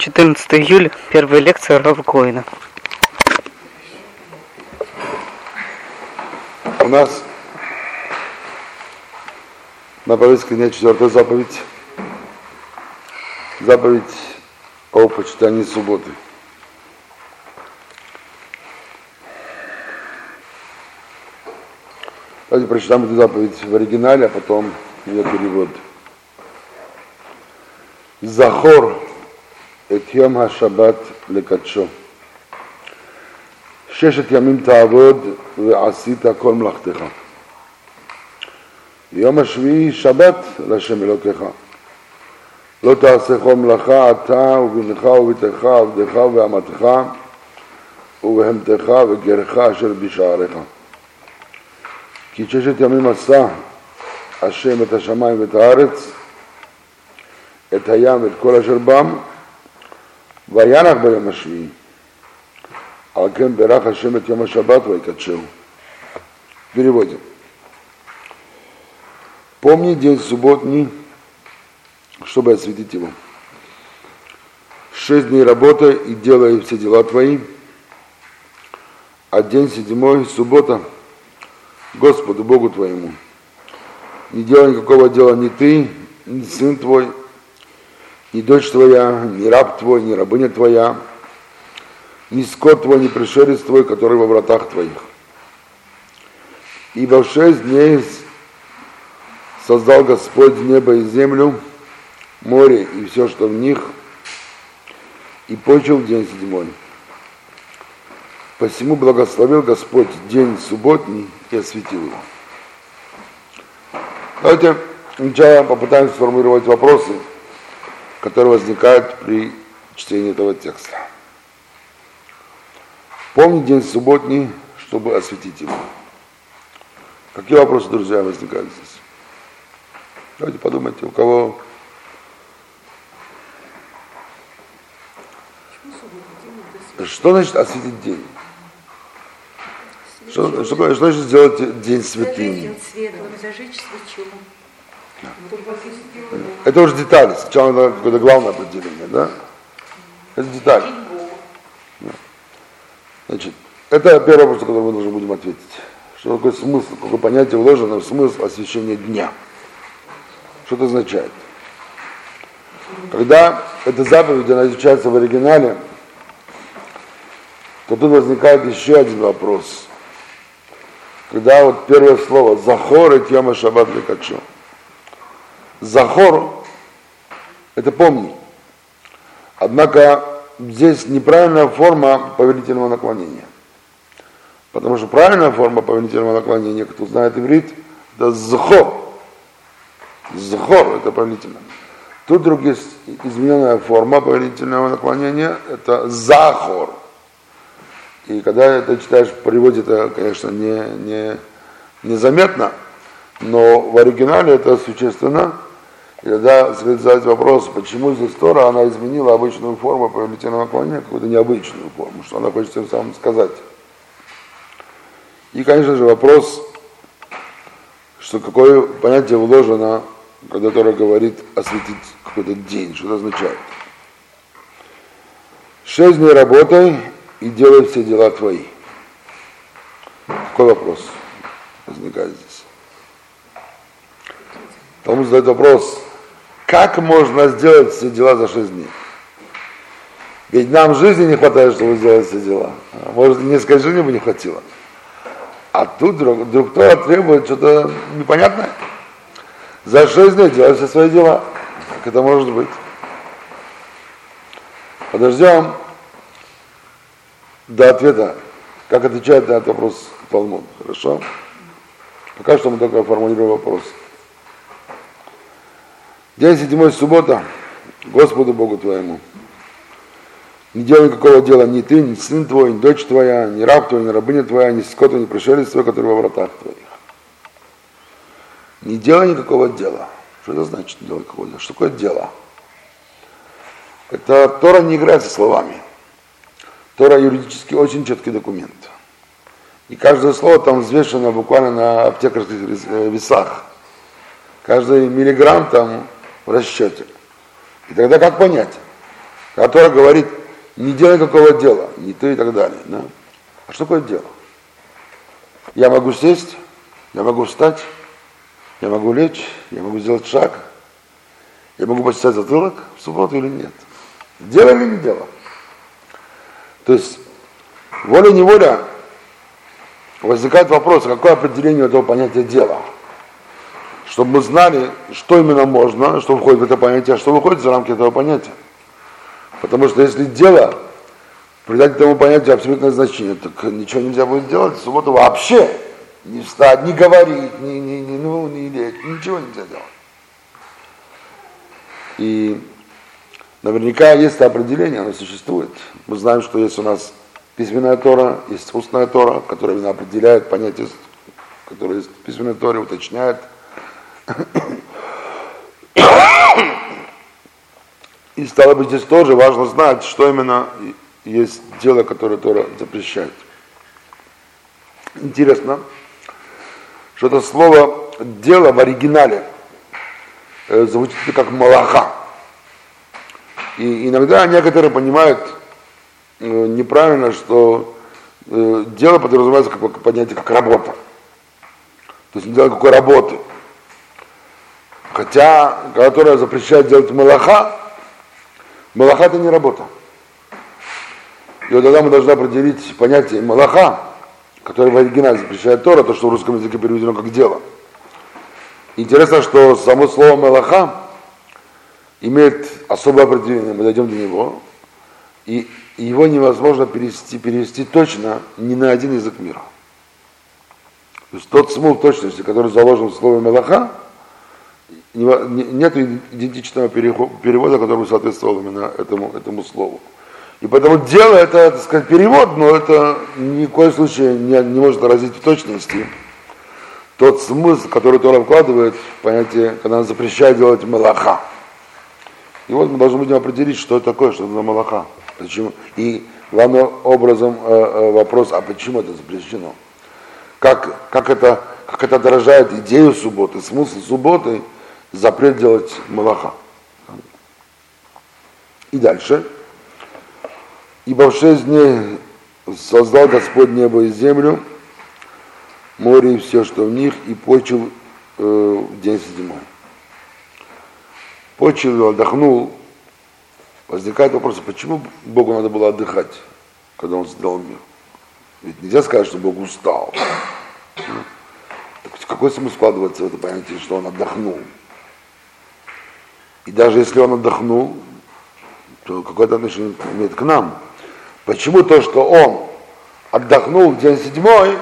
14 июля, первая лекция Рава. У нас на повестке дня четвертая заповедь. Заповедь о почитании субботы. Давайте прочитаем эту заповедь в оригинале, а потом ее перевод. Захор את יום השבת לקדשו. ששת ימים תעבוד ועשית כל מלאכתך. יום השביעי שבת להשם אלוקיך. לא תעשה כל מלאכה אתה ובנך וביתך עבדך ואמתך ובהמתך וגרך אשר בשעריך. כי ששת ימים עשה השם את השמיים ואת הארץ, את הים ואת כל אשר בם, וינח ביום השביעי. על כן ברך השם את יום השבת ויקדשהו. Переводим. Помни день субботний, чтобы осветить его. Шесть дней работай и делай все дела твои, а день седьмой, суббота, Господу Богу твоему. Не делай никакого дела ни ты, ни сын твой, ни дочь твоя, ни раб твой, ни рабыня твоя, ни скот твой, ни пришелец твой, который во вратах твоих. Ибо в шесть дней создал Господь небо и землю, море и все, что в них, и почил день седьмой. Посему благословил Господь день субботний и осветил его. Давайте сначала попытаемся сформулировать вопросы, которые возникают при чтении этого текста. Помни день субботний, чтобы осветить его. Какие вопросы, друзья, возникают здесь? Давайте подумайте, у кого... Что значит осветить день? Что, что, что значит сделать день святым? Зажечь свечу. Это уже детали. Сначала надо какое-то главное определение, да? Это детали. Значит, это первый вопрос, на который мы должны будем ответить. Что такое смысл, какое понятие вложено в смысл освещения дня? Что это означает? Когда эта заповедь, она изучается в оригинале, то тут возникает еще один вопрос. Когда вот первое слово «Захор и тьяма шаббат лекачу». Захор – это помни. Однако здесь неправильная форма повелительного наклонения. Потому что правильная форма повелительного наклонения, кто знает иврит, это захор. Захор – это повелительное. Тут есть измененная форма повелительного наклонения, это захор. И когда это читаешь в переводе, это, конечно, не, не, незаметно, но в оригинале это существенно. Следует задать вопрос, почему здесь Тора, она изменила обычную форму повелительного наклонения, какую-то необычную форму, что она хочет тем самым сказать. И, конечно же, вопрос, что какое понятие вложено, когда Тора говорит осветить какой-то день, что это означает. Шесть дней работай и делай все дела твои. Какой вопрос возникает здесь? Тому задает вопрос, как можно сделать все дела за шесть дней? Ведь нам жизни не хватает, чтобы сделать все дела. Может, несколько жизней бы не хватило. А тут вдруг кто требует что-то непонятное. За шесть дней делать все свои дела. Как это может быть? Подождем до ответа, как отвечает на этот вопрос Талмуд. Хорошо? Пока что мы только формулируем вопрос. День седьмой суббота, Господу Богу твоему. Не делай никакого дела ни ты, ни сын твой, ни дочь твоя, ни раб твой, ни рабыня твоя, ни скот, ни пришелец твой, который во вратах твоих. Не делай никакого дела. Что это значит не делай никакого дела? Что такое дело? Это Тора не играет со словами. Тора юридически очень четкий документ. И каждое слово там взвешено буквально на аптекарских весах. Каждый миллиграмм там в расчете. И тогда как понять? которая говорит, не делай какого дела, не ты и так далее. Да? А что такое дело? Я могу сесть, я могу встать, я могу лечь, я могу сделать шаг, я могу почесать затылок в субботу или нет. Дело или не дело? То есть волей-неволя возникает вопрос, а какое определение этого понятия дела? Чтобы мы знали, что именно можно, что входит в это понятие, а что выходит за рамки этого понятия. Потому что если дело придать этому понятию абсолютное значение, так ничего нельзя будет сделать в вообще. Не встать, не говорить, не, не, не, ну, не лечь, ничего нельзя делать. И наверняка есть определение, оно существует. Мы знаем, что есть у нас письменная Тора, есть устная Тора, которая определяет понятие, которое есть в письменной Торе, уточняет. И стало быть, здесь тоже важно знать, что именно есть дело, которое Тора запрещает. Интересно, что это слово «дело» в оригинале э, звучит как «малаха». И иногда некоторые понимают э, неправильно, что э, дело подразумевается как понятие как работа. То есть не дело какой работы. Хотя, которая запрещает делать малаха, малаха это не работа. И вот тогда мы должны определить понятие малаха, которое в оригинале запрещает Тора, то, что в русском языке переведено как дело. Интересно, что само слово малаха имеет особое определение, мы дойдем до него, и его невозможно перевести, перевести точно ни на один язык мира. То есть тот смысл точности, который заложен в слове Мелаха, нет идентичного перевода, который соответствовал именно этому, этому слову. И поэтому дело это, так сказать, перевод, но это ни в коем случае не, не может выразить в точности тот смысл, который Тора вкладывает в понятие, когда она запрещает делать малаха. И вот мы должны будем определить, что это такое, что это за малаха. Почему? И главным образом э, э, вопрос, а почему это запрещено? Как, как, это, как это отражает идею субботы, смысл субботы, запрет делать малаха. И дальше. Ибо в шесть дней создал Господь небо и землю, море и все, что в них, и почил э, в день седьмой. Почил, отдохнул. Возникает вопрос, а почему Богу надо было отдыхать, когда Он создал мир? Ведь нельзя сказать, что Бог устал. Так какой смысл складывается в это понятие, что Он отдохнул? И даже если Он отдохнул, то какое-то отношение имеет к нам. Почему то, что Он отдохнул день седьмой,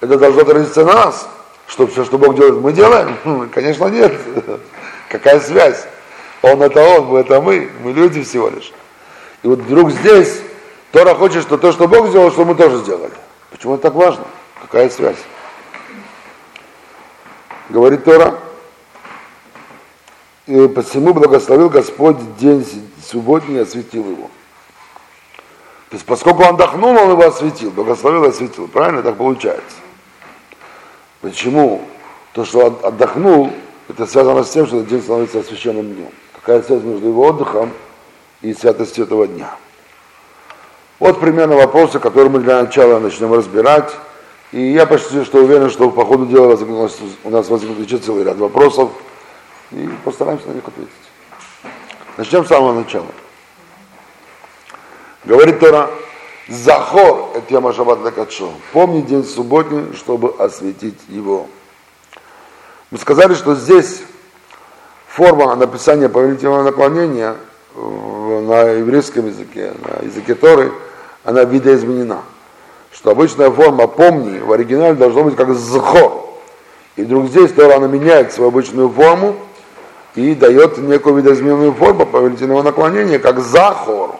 это должно отразиться на нас? Что все, что Бог делает, мы делаем? Хм, конечно, нет. Какая связь? Он это он, мы это мы, мы люди всего лишь. И вот вдруг здесь Тора хочет, что то, что Бог сделал, что мы тоже сделали. Почему это так важно? Какая связь? Говорит Тора, и посему благословил Господь день субботний и осветил его. То есть, поскольку он отдохнул, он его осветил, благословил и осветил. Правильно так получается? Почему? То, что он отдохнул, это связано с тем, что этот день становится освященным днем. Какая связь между его отдыхом и святостью этого дня? Вот примерно вопросы, которые мы для начала начнем разбирать. И я почти что уверен, что по ходу дела у нас возникнет еще целый ряд вопросов. И постараемся на них ответить. Начнем с самого начала. Говорит Тора, Захор, это я Машабат Лакачо. Помни день субботний, чтобы осветить его. Мы сказали, что здесь форма написания повелительного наклонения на еврейском языке, на языке Торы, она видоизменена. Что обычная форма «помни» в оригинале должно быть как «зхор». И вдруг здесь Тора она меняет свою обычную форму и дает некую видоизмененную форму повелительного наклонения, как «захор».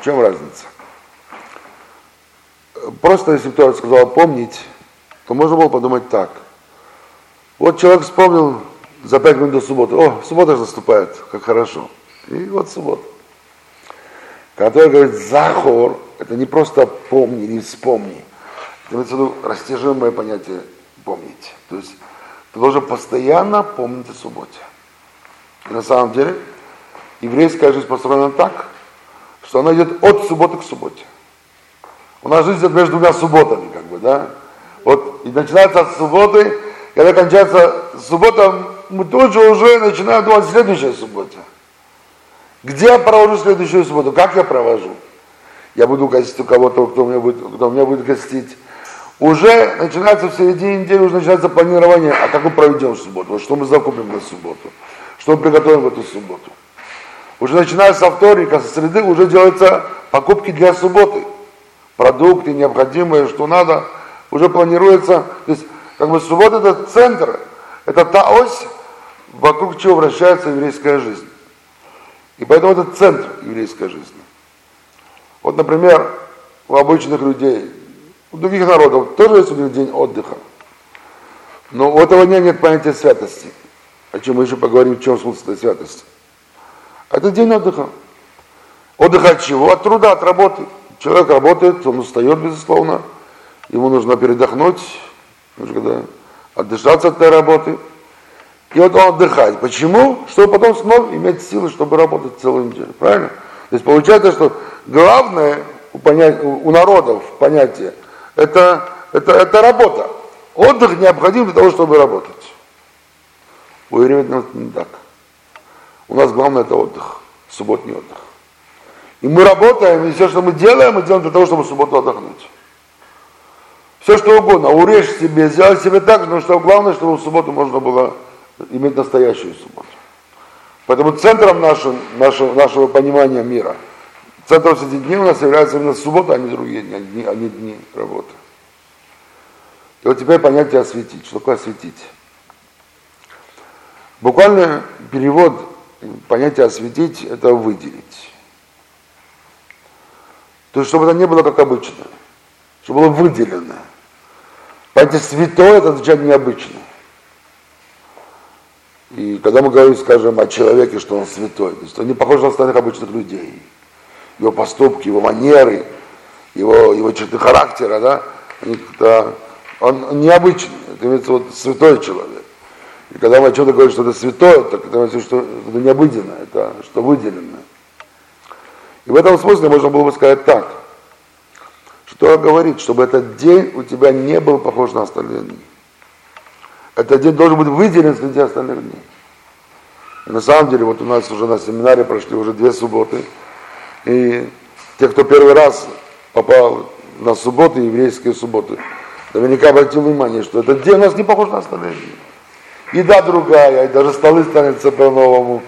В чем разница? Просто если Тора сказал «помнить», то можно было подумать так. Вот человек вспомнил за пять минут до субботы, о, суббота же наступает, как хорошо. И вот суббота. Который говорит захор, это не просто помни или вспомни. Это имеется в виду растяжимое понятие помнить. То есть ты должен постоянно помнить о субботе. На самом деле еврейская жизнь построена так, что она идет от субботы к субботе. У нас жизнь идет между двумя субботами, как бы, да? Вот, и начинается от субботы, когда кончается суббота, мы тут же уже начинаем думать следующая суббота. Где я провожу следующую субботу? Как я провожу? Я буду гостить у кого-то, кто меня будет, кто меня будет гостить. Уже начинается в середине недели, уже начинается планирование, а как мы проведем субботу, что мы закупим на субботу, что мы приготовим в эту субботу. Уже начиная со вторника, со среды, уже делаются покупки для субботы. Продукты необходимые, что надо, уже планируется. То есть, как бы суббота это центр, это та ось, вокруг чего вращается еврейская жизнь. И поэтому это центр еврейской жизни. Вот, например, у обычных людей, у других народов тоже есть у них день отдыха. Но у этого дня нет понятия святости. О чем мы еще поговорим, в чем смысл этой святости. Это день отдыха. Отдых от чего? От труда, от работы. Человек работает, он устает, безусловно. Ему нужно передохнуть, нужно когда отдышаться от этой работы. И вот он отдыхает. Почему? Чтобы потом снова иметь силы, чтобы работать целую неделю. Правильно? То есть получается, что главное у, понятия, у народов понятие это, это, это работа. Отдых необходим для того, чтобы работать. У евреев это не так. У нас главное это отдых, субботний отдых. И мы работаем, и все, что мы делаем, мы делаем для того, чтобы в субботу отдохнуть. Все что угодно, урежь себе, сделай себе так, но что главное, чтобы в субботу можно было иметь настоящую субботу. Поэтому центром нашим, нашего, нашего понимания мира, центром среди дней у нас является именно суббота, а не другие дни, а не, а не дни работы. И вот теперь понятие осветить. Что такое осветить? Буквально перевод понятия осветить – это выделить. То есть, чтобы это не было как обычно, чтобы было выделено. Понятие святое – это означает необычно. И когда мы говорим, скажем, о человеке, что он святой, то есть он не похож на остальных обычных людей. Его поступки, его манеры, его, его черты характера, да, он необычный, это имеется вот святой человек. И когда мы о чем-то говорим, что это святое, так это имеется что это необыденно, это что выделено. И в этом смысле можно было бы сказать так, что говорит, чтобы этот день у тебя не был похож на остальные дни. Этот день должен быть выделен среди остальных дней. И на самом деле, вот у нас уже на семинаре прошли уже две субботы, и те, кто первый раз попал на субботы, еврейские субботы, наверняка обратил внимание, что этот день у нас не похож на остальные дни. Еда другая, и даже столы становятся по-новому.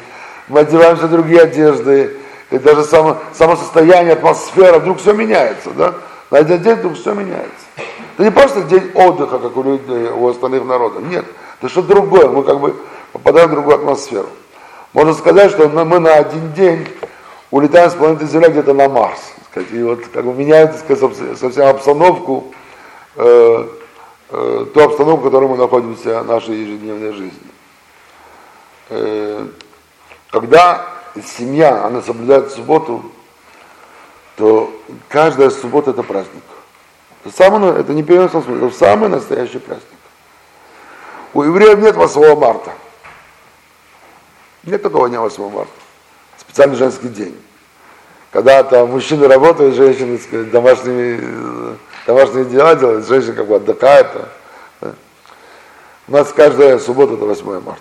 Мы одеваемся в другие одежды, и даже само, само состояние, атмосфера, вдруг все меняется, да? На один день вдруг все меняется. Это не просто день отдыха, как у людей, у остальных народов. Нет, это что-то другое. Мы как бы попадаем в другую атмосферу. Можно сказать, что мы на один день улетаем с планеты Земля где-то на Марс. И вот как бы меняет совсем обстановку, э, э, ту обстановку, в которой мы находимся в нашей ежедневной жизни. Э, когда семья, она соблюдает субботу, то каждая суббота это праздник. Самый, это не переносном смысле, это самый настоящий праздник. У евреев нет 8 марта. Нет такого дня 8 марта. Специальный женский день. Когда там мужчины работают, женщины, сказать, домашние, домашние дела делают, женщины как бы отдыхают. Да. У нас каждая суббота это 8 марта.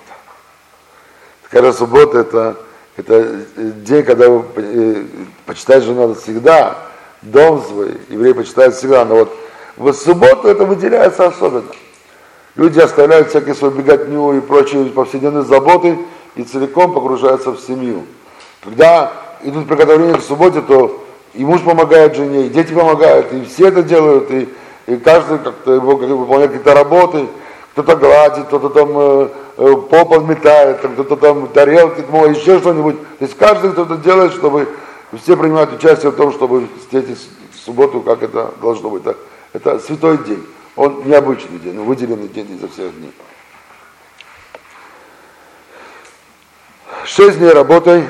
Каждая суббота это, это день, когда вы э, почитать же надо всегда, дом свой, евреи почитают всегда, но вот в субботу это выделяется особенно. Люди оставляют всякие свою беготню и прочие повседневные заботы и целиком погружаются в семью. Когда идут приготовления к субботе, то и муж помогает жене, и дети помогают, и все это делают, и, и каждый как-то выполняет какие-то работы, кто-то гладит, кто-то там э, э, пол подметает, кто-то там тарелки моет, еще что-нибудь. То есть каждый кто-то делает, чтобы все принимают участие в том, чтобы встретить субботу, как это должно быть. Это, это святой день. Он необычный день, он выделенный день изо всех дней. Шесть дней работай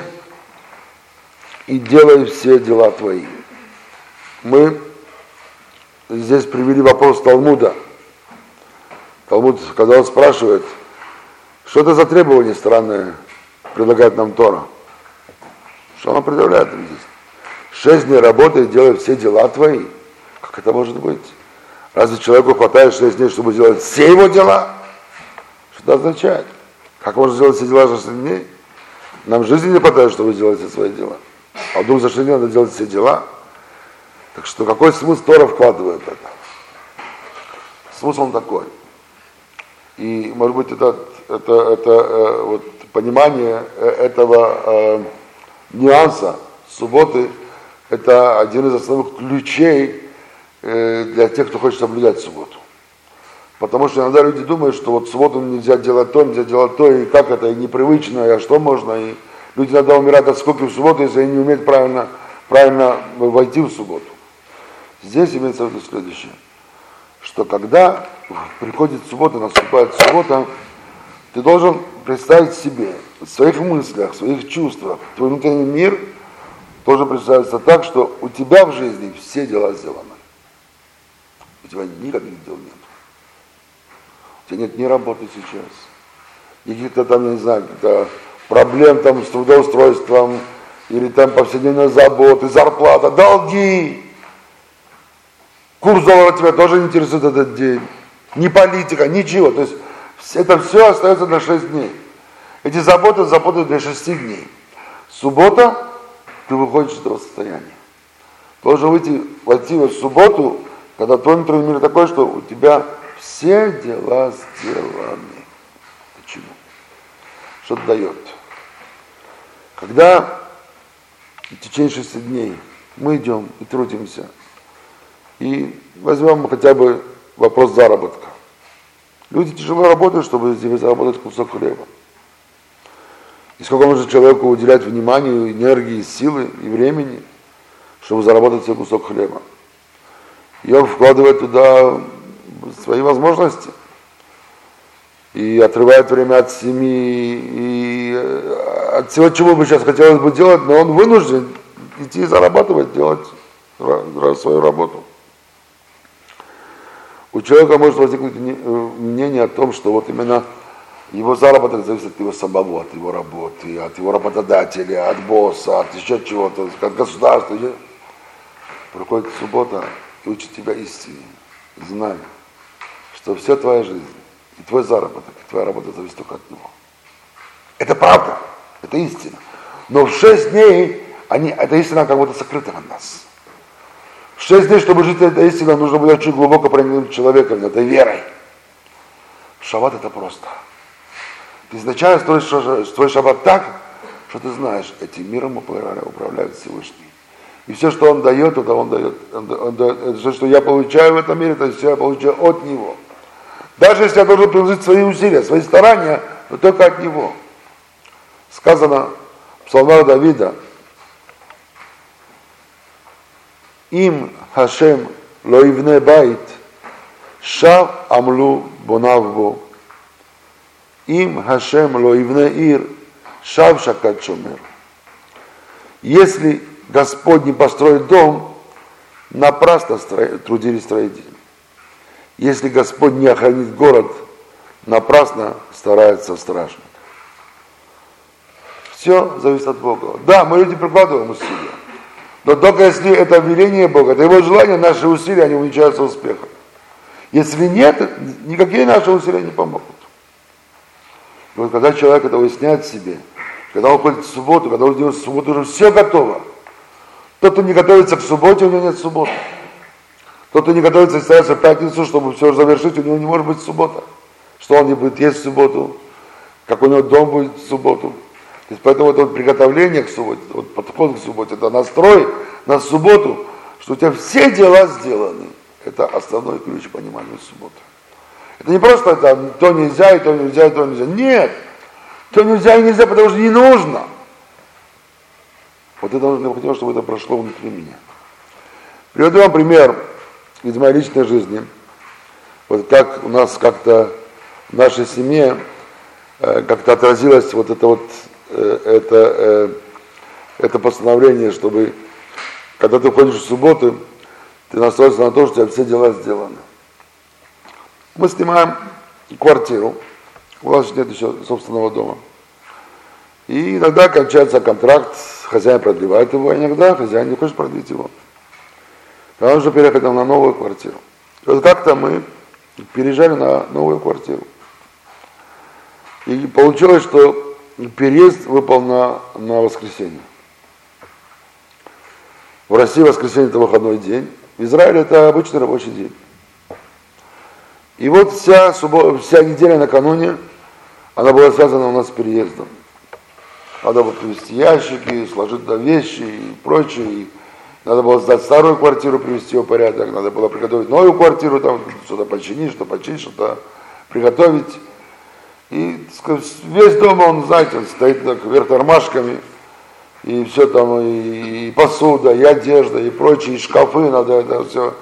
и делай все дела твои. Мы здесь привели вопрос Талмуда. Талмуд, когда он спрашивает, что это за требование странное предлагает нам Тора? Что он определяет здесь? Шесть дней работает, делает все дела твои. Как это может быть? Разве человеку хватает шесть дней, чтобы сделать все его дела? Что это означает? Как можно сделать все дела за шесть дней? Нам жизни не хватает, чтобы сделать все свои дела. А вдруг за шесть дней надо делать все дела? Так что какой смысл Тора вкладывает это? Смысл он такой. И, может быть, это, это, это э, вот, понимание э, этого э, нюанса субботы, это один из основных ключей э, для тех, кто хочет соблюдать субботу. Потому что иногда люди думают, что вот субботу нельзя делать то, нельзя делать то, и как это, и непривычно, и а что можно. И люди иногда умирают от скуки в субботу, если они не умеют правильно, правильно войти в субботу. Здесь имеется в виду следующее, что когда приходит суббота, наступает суббота, ты должен представить себе в своих мыслях, в своих чувствах, твой внутренний мир должен представиться так, что у тебя в жизни все дела сделаны. У тебя никаких дел нет. У тебя нет ни работы сейчас, ни каких-то там, не знаю, каких-то проблем там с трудоустройством, или там повседневные заботы, зарплата, долги. Курс доллара тебя тоже не интересует этот день. Ни политика, ничего. То есть это все остается на 6 дней. Эти заботы, заботы для 6 дней. Суббота, ты выходишь из этого состояния. Должен выйти, войти в субботу, когда твой внутренний мир такой, что у тебя все дела сделаны. Почему? Что дает? Когда в течение шести дней мы идем и трудимся, и возьмем хотя бы вопрос заработка. Люди тяжело работают, чтобы заработать кусок хлеба. И сколько нужно человеку уделять вниманию, энергии, силы и времени, чтобы заработать себе кусок хлеба. И он вкладывает туда свои возможности. И отрывает время от семьи, и э, от всего, чего бы сейчас хотелось бы делать, но он вынужден идти зарабатывать, делать свою работу. У человека может возникнуть э, мнение о том, что вот именно его заработок зависит от его самого, от его работы, от его работодателя, от босса, от еще чего-то, от государства. Приходит суббота и учит тебя истине. Знай, что вся твоя жизнь, и твой заработок, и твоя работа зависит только от него. Это правда, это истина. Но в шесть дней они, эта истина как будто сокрыта от нас. Шесть дней, чтобы жить этой истиной, нужно быть очень глубоко проникнуть человеком, этой верой. Шаббат это просто. Ты изначально строишь свой шаббат так, что ты знаешь, этим миром управляет Всевышний. И все, что он дает, это он дает. Он дает все, что я получаю в этом мире, это все я получаю от него. Даже если я должен приложить свои усилия, свои старания, но только от Него. Сказано в псалмах Давида, им Хашем лоивне байт, шав амлу бонавбо. Им Хашем лоивне ир, шав шакат шумер. Если Господь не построит дом, напрасно трудились строители. Если Господь не охранит город, напрасно старается стражник. Все зависит от Бога. Да, мы люди прикладываем усилия. Но только если это веление Бога, это его желание, наши усилия, они увенчаются успехом. Если нет, никакие наши усилия не помогут. И вот когда человек это выясняет себе, когда он ходит в субботу, когда он делает в субботу, уже все готово. Тот, кто не готовится к субботе, у него нет субботы. Тот, кто не готовится к в пятницу, чтобы все завершить, у него не может быть суббота. Что он не будет есть в субботу, как у него дом будет в субботу, то есть поэтому это вот приготовление к субботе, вот подход к субботе, это настрой на субботу, что у тебя все дела сделаны. Это основной ключ понимания субботы. Это не просто там, то нельзя, и то нельзя, и то нельзя. Нет, то нельзя и нельзя, потому что не нужно. Вот это необходимо, чтобы это прошло внутри меня. Приведу вам пример из моей личной жизни. Вот так у нас как-то в нашей семье э, как-то отразилось вот это вот Э, это, э, это постановление, чтобы, когда ты ходишь в субботу, ты настроился на то, что у тебя все дела сделаны. Мы снимаем квартиру, у вас нет еще собственного дома. И иногда кончается контракт, хозяин продлевает его, а иногда хозяин не хочет продлить его. Тогда нужно переехать на новую квартиру. И вот как-то мы переезжали на новую квартиру. И получилось, что переезд выпал на, на воскресенье. В России воскресенье это выходной день, в Израиле это обычный рабочий день. И вот вся, суббота, вся неделя накануне, она была связана у нас с переездом. Надо было привезти ящики, сложить туда вещи и прочее. И надо было сдать старую квартиру, привести ее в порядок. Надо было приготовить новую квартиру, там что-то починить, что починить, что-то приготовить. И весь дом, он, знаете, он стоит так вверх тормашками. И все там, и, и посуда, и одежда, и прочие, и шкафы, надо это все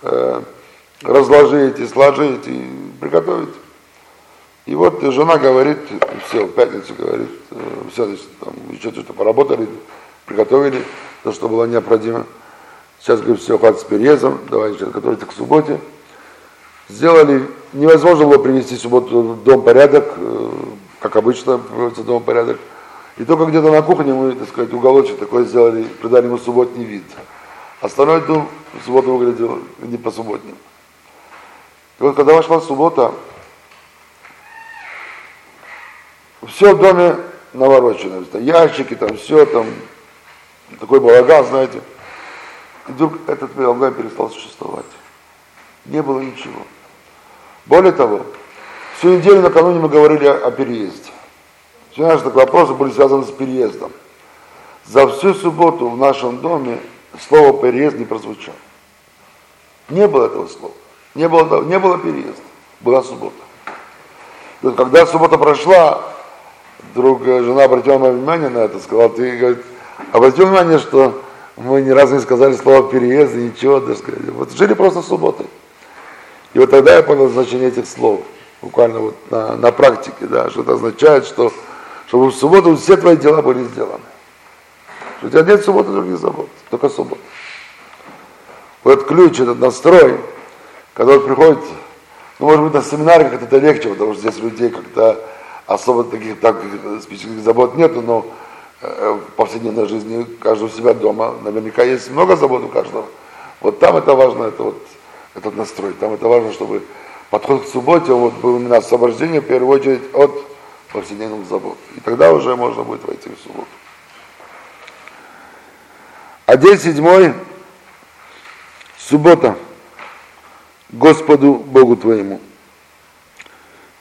э, разложить и сложить и приготовить. И вот жена говорит, все, в пятницу говорит, э, все, значит, там еще что-то поработали, приготовили то, что было необходимо. Сейчас, говорит, все, хватит с переездом, давай сейчас готовиться к субботе. Сделали, невозможно было привести субботу в дом порядок, э, как обычно приводится дом порядок. И только где-то на кухне мы, так сказать, уголочек такой сделали, придали ему субботний вид. Остальной дом в субботу выглядел не по субботним. И вот когда вошла суббота, все в доме наворочено, ящики там, все там, такой балаган, знаете. И вдруг этот балаган перестал существовать. Не было ничего. Более того, всю неделю накануне мы говорили о, переезде. Все наши вопросы были связаны с переездом. За всю субботу в нашем доме слово переезд не прозвучало. Не было этого слова. Не было, не было переезда. Была суббота. Когда суббота прошла, вдруг жена обратила мое внимание на это, сказала, ты, говорит, обратил внимание, что мы ни разу не сказали слово переезд, ничего, так сказать. Вот жили просто субботой. И вот тогда я понял значение этих слов, буквально вот на, на практике, да, что это означает, что чтобы в субботу все твои дела были сделаны. Что у тебя нет субботы других забот, только суббота. Вот ключ, этот настрой, когда вот приходит, ну, может быть, на семинарах это легче, потому что здесь людей как-то особо таких так специфических забот нету, но в повседневной жизни каждого себя дома наверняка есть много забот у каждого. Вот там это важно, это вот этот настрой, там это важно, чтобы подход к субботе вот был именно освобождение в первую очередь от повседневных забот. И тогда уже можно будет войти в субботу. А день седьмой, суббота, Господу Богу твоему.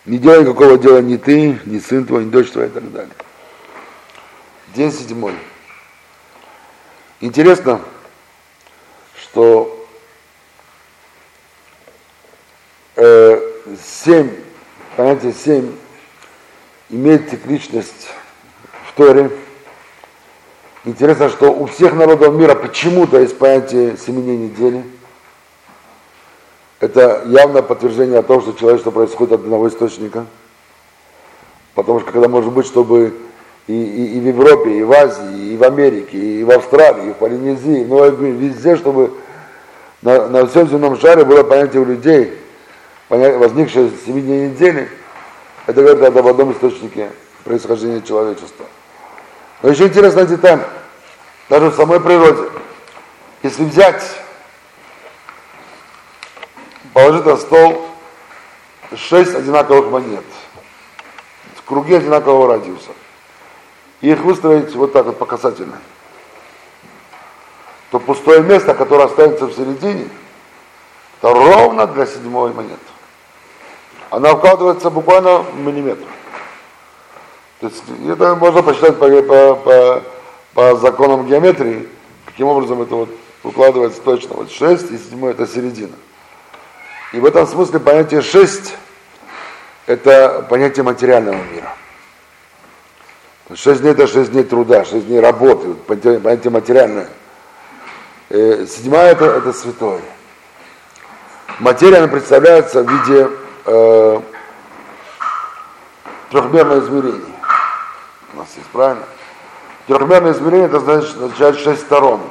Не делай никакого дела ни ты, ни сын твой, ни дочь твоя и так далее. День седьмой. Интересно, что э, семь, понятие семь имеет цикличность в Торе. Интересно, что у всех народов мира почему-то есть понятие семени недели. Это явное подтверждение о том, что человечество происходит от одного источника. Потому что когда может быть, чтобы и, и, и в Европе, и в Азии, и в Америке, и в Австралии, и в Полинезии, ну везде, чтобы на, на всем земном шаре было понятие у людей, возникшее с 7 дней недели, это говорит об одном источнике происхождения человечества. Но еще интересная деталь, даже в самой природе. Если взять, положить на стол шесть одинаковых монет, в круге одинакового радиуса, и их выстроить вот так вот по касательной, то пустое место, которое останется в середине, это ровно для седьмой монеты она вкладывается буквально в миллиметр. То есть это можно посчитать по, по, по, по законам геометрии, каким образом это вот укладывается точно. Вот 6 и 7 это середина. И в этом смысле понятие 6 это понятие материального мира. 6 дней это 6 дней труда, 6 дней работы, понятие материальное. Э, седьмая это, это святое. Материя она представляется в виде э, трехмерное измерение. У нас есть, правильно? Трехмерное измерение это значит, означает шесть сторон.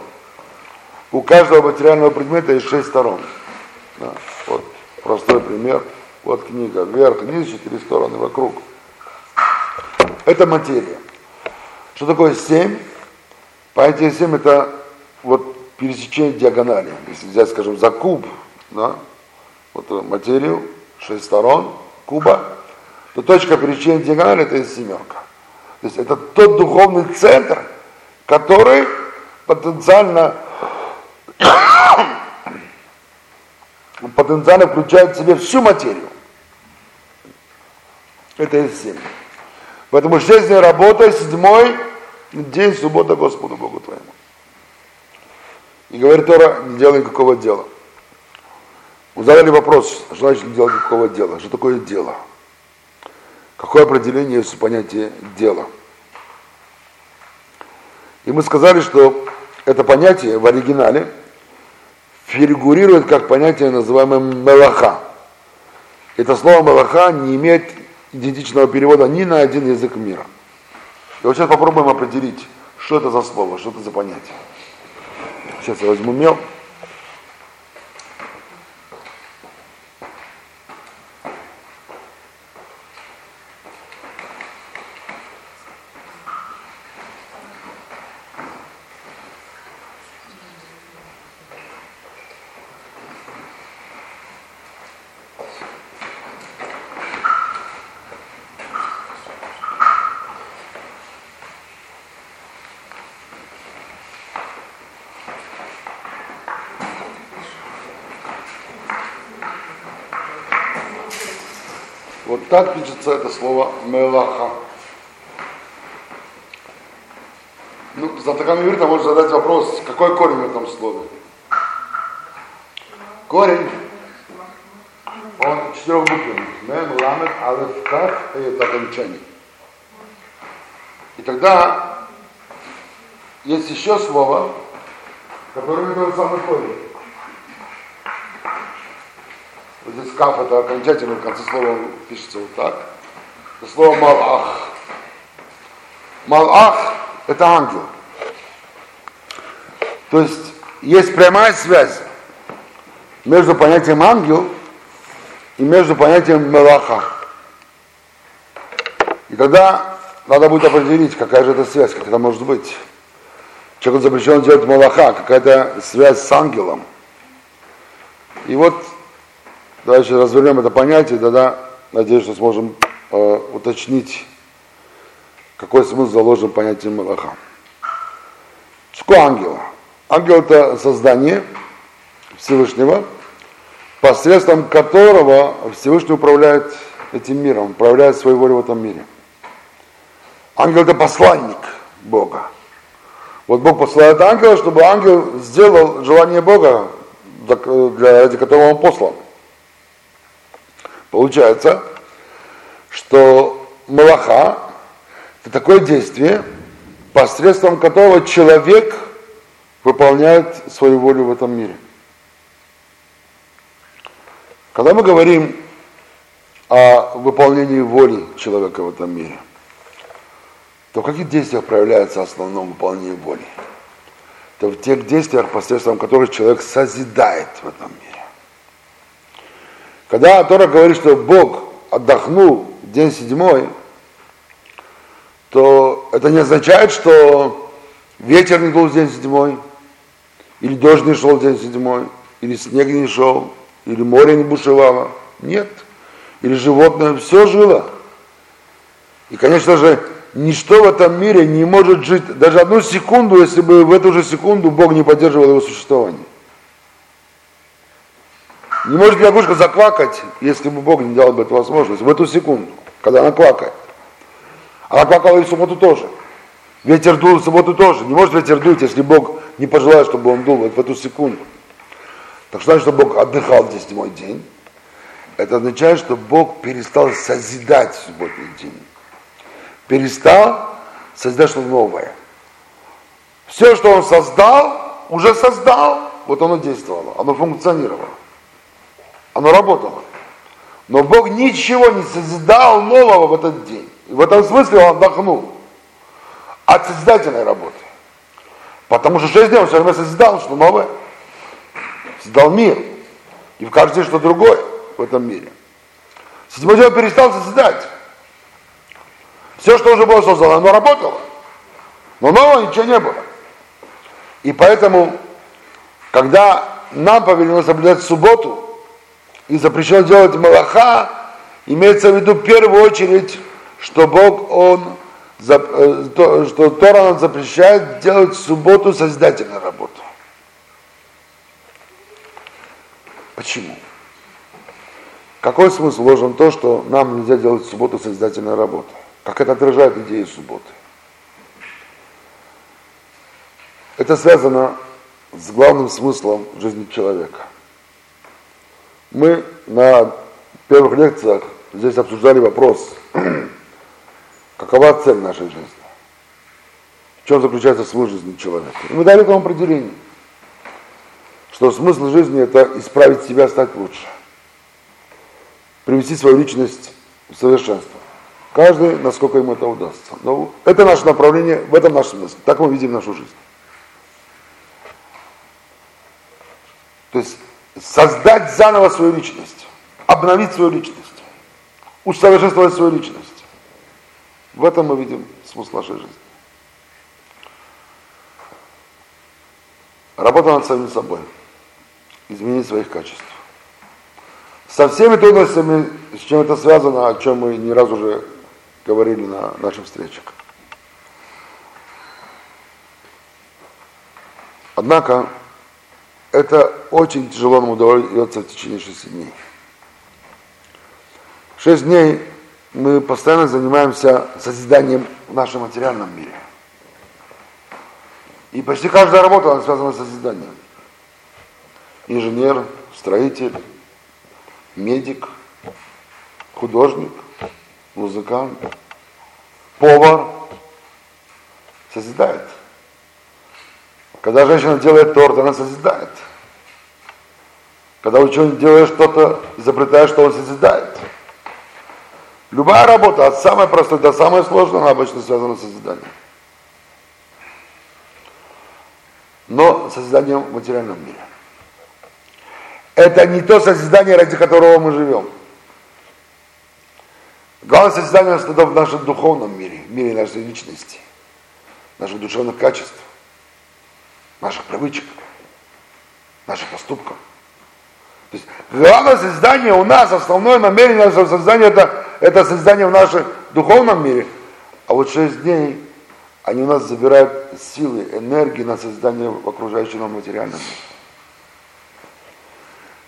У каждого материального предмета есть шесть сторон. Да. Вот простой пример. Вот книга. Вверх, низ, четыре стороны вокруг. Это материя. Что такое семь? Понятие семь это вот пересечение диагонали. Если взять, скажем, за куб, да, вот материю, шесть сторон куба, то точка пересечения диагонали это семерка. То есть это тот духовный центр, который потенциально потенциально включает в себе всю материю. Это есть семь. Поэтому шесть работа, седьмой день суббота Господу Богу твоему. И говорит Тора, не делай никакого дела. Мы задали вопрос, что значит не делать никакого дела? Что такое дело? Какое определение есть у понятия дела? И мы сказали, что это понятие в оригинале фигурирует как понятие, называемое мелаха. Это слово мелаха не имеет идентичного перевода ни на один язык мира. И вот сейчас попробуем определить, что это за слово, что это за понятие. Сейчас я возьму мел. Вот так пишется это слово мелаха. Ну, за таким иврита можно задать вопрос, какой корень в этом слове? Корень, он четырехбуквенный. Мем, ламет, алеф, каф, и это окончание. И тогда есть еще слово, которое это самый корень. Вот здесь каф это окончательно в конце слова пишется вот так. Это слово малах. Малах это ангел. То есть есть прямая связь между понятием ангел и между понятием мелаха. И тогда надо будет определить, какая же это связь, как это может быть. Человек запрещен делать малаха, какая-то связь с ангелом. И вот Дальше развернем это понятие, тогда надеюсь, что сможем э, уточнить, какой смысл заложен в понятии Малаха. Что ангела? Ангел это создание Всевышнего, посредством которого Всевышний управляет этим миром, управляет своей волей в этом мире. Ангел это посланник Бога. Вот Бог посылает ангела, чтобы ангел сделал желание Бога, для, ради которого он послан. Получается, что малаха – это такое действие, посредством которого человек выполняет свою волю в этом мире. Когда мы говорим о выполнении воли человека в этом мире, то в каких действиях проявляется основное выполнение воли? Это в тех действиях, посредством которых человек созидает в этом мире. Когда Тора говорит, что Бог отдохнул день седьмой, то это не означает, что ветер не дул день седьмой, или дождь не шел день седьмой, или снег не шел, или море не бушевало. Нет. Или животное все жило. И, конечно же, ничто в этом мире не может жить даже одну секунду, если бы в эту же секунду Бог не поддерживал его существование. Не может лягушка заквакать, если бы Бог не дал бы эту возможность, в эту секунду, когда она квакает. Она квакала и в субботу тоже. Ветер дул в субботу тоже. Не может ветер дуть, если Бог не пожелает, чтобы он дул в эту секунду. Так что значит, что Бог отдыхал в седьмой день? Это означает, что Бог перестал созидать субботний день. Перестал созидать что-то новое. Все, что он создал, уже создал, вот оно действовало, оно функционировало. Оно работало. Но Бог ничего не созидал нового в этот день. И в этом смысле он отдохнул от созидательной работы. Потому что шесть дней он все время созидал что новое. Создал мир. И в каждый что другое в этом мире. Седьмой день он перестал созидать. Все, что уже было создано, оно работало. Но нового ничего не было. И поэтому, когда нам повелено соблюдать субботу и запрещено делать малаха, имеется в виду в первую очередь, что Бог, Он, э, что Тора нам запрещает делать в субботу созидательную работу. Почему? Какой смысл вложен в то, что нам нельзя делать в субботу созидательную работу? Как это отражает идею субботы? Это связано с главным смыслом жизни человека. Мы на первых лекциях здесь обсуждали вопрос, какова цель нашей жизни, в чем заключается смысл жизни человека. И мы дали этому определение, что смысл жизни это исправить себя, стать лучше, привести свою личность в совершенство. Каждый, насколько ему это удастся. Но это наше направление, в этом наш смысл. Так мы видим нашу жизнь. То есть создать заново свою личность, обновить свою личность, усовершенствовать свою личность. В этом мы видим смысл нашей жизни. Работа над самим собой, изменение своих качеств. Со всеми трудностями, с чем это связано, о чем мы не раз уже говорили на наших встречах. Однако, это очень тяжело нам удается в течение шести дней. Шесть дней мы постоянно занимаемся созиданием в нашем материальном мире. И почти каждая работа она связана с созиданием. Инженер, строитель, медик, художник, музыкант, повар созидает. Когда женщина делает торт, она созидает. Когда ученый делает что-то, изобретает, что он созидает. Любая работа, от самой простой до самой сложной, она обычно связана с созиданием. Но созиданием в материальном мире. Это не то созидание, ради которого мы живем. Главное созидание это в нашем духовном мире, в мире нашей личности, наших душевных качеств наших привычек, наших поступков. То есть главное создание у нас, основное намерение нашего создания это, это создание в нашем духовном мире. А вот шесть дней они у нас забирают силы, энергии на создание в окружающем нам материальном мире.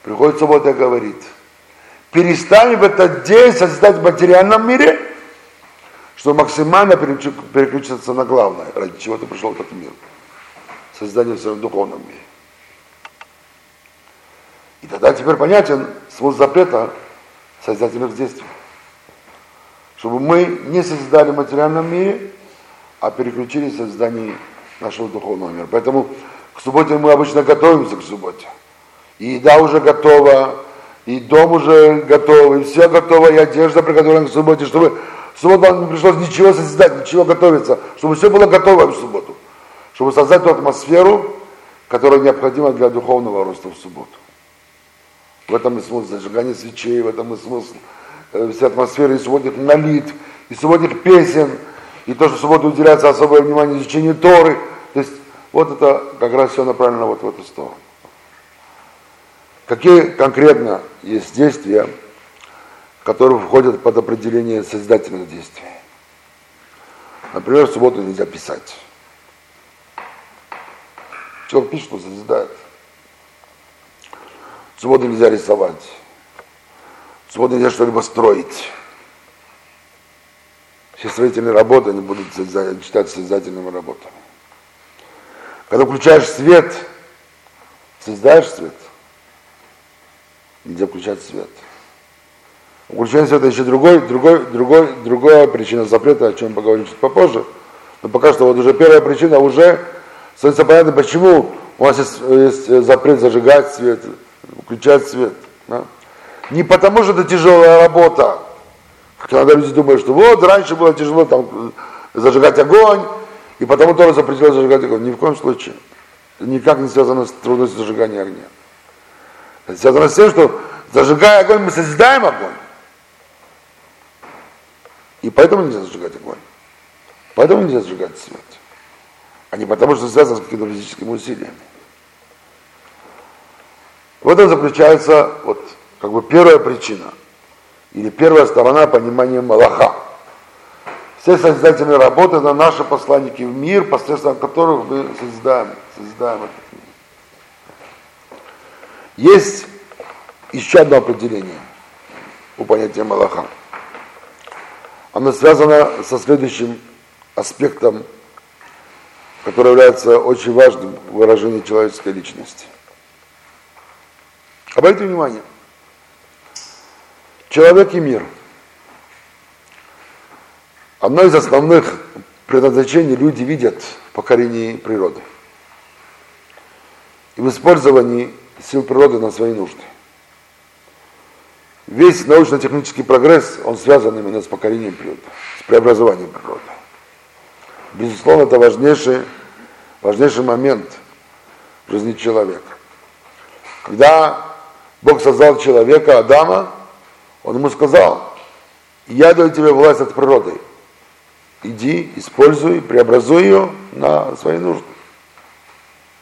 Приходит суббота говорит, перестань в этот день создать в материальном мире, чтобы максимально переключиться на главное, ради чего ты пришел в этот мир создание в своем духовном мире. И тогда теперь понятен смысл запрета создательных действий. Чтобы мы не создали в материальном мире, а переключились в создании нашего духовного мира. Поэтому к субботе мы обычно готовимся к субботе. И еда уже готова, и дом уже готов, и все готово, и одежда приготовлена к субботе, чтобы в субботу вам не пришлось ничего создать, ничего готовиться, чтобы все было готово в субботу чтобы создать ту атмосферу, которая необходима для духовного роста в субботу. В этом и смысл зажигания свечей, в этом и смысл э, всей атмосферы и субботних молитв, и субботних песен, и то, что в субботу уделяется особое внимание изучению Торы. То есть вот это как раз все направлено вот в эту сторону. Какие конкретно есть действия, которые входят под определение созидательных действий? Например, в субботу нельзя писать. Пишет, он созидает. Субботу нельзя рисовать. Субботу нельзя что-либо строить. Все строительные работы, они будут считаться созидательными работами. Когда включаешь свет, создаешь свет, нельзя включать свет. Включение света еще другой, другой, другой, другая причина запрета, о чем поговорим чуть попозже. Но пока что вот уже первая причина уже становится понятно, почему у нас есть, есть запрет зажигать свет, включать свет. Да? Не потому, что это тяжелая работа. Иногда люди думают, что вот раньше было тяжело там, зажигать огонь, и потому тоже запретил зажигать огонь. Ни в коем случае. Это никак не связано с трудностью зажигания огня. Это связано с тем, что зажигая огонь, мы созидаем огонь. И поэтому нельзя зажигать огонь. Поэтому нельзя зажигать свет. А не потому, что связано с какими-то физическими усилиями. В этом заключается вот как бы первая причина или первая сторона понимания Малаха. Все созидательные работы на наши посланники в мир, посредством которых мы созидаем, созидаем этот мир. Есть еще одно определение у понятия Малаха. Оно связано со следующим аспектом, который является очень важным в выражении человеческой личности. Обратите внимание, человек и мир. Одно из основных предназначений люди видят в покорении природы и в использовании сил природы на свои нужды. Весь научно-технический прогресс, он связан именно с покорением природы, с преобразованием природы. Безусловно, это важнейший, важнейший момент в жизни человека. Когда Бог создал человека, Адама, он ему сказал, я даю тебе власть от природы. Иди, используй, преобразуй ее на свои нужды.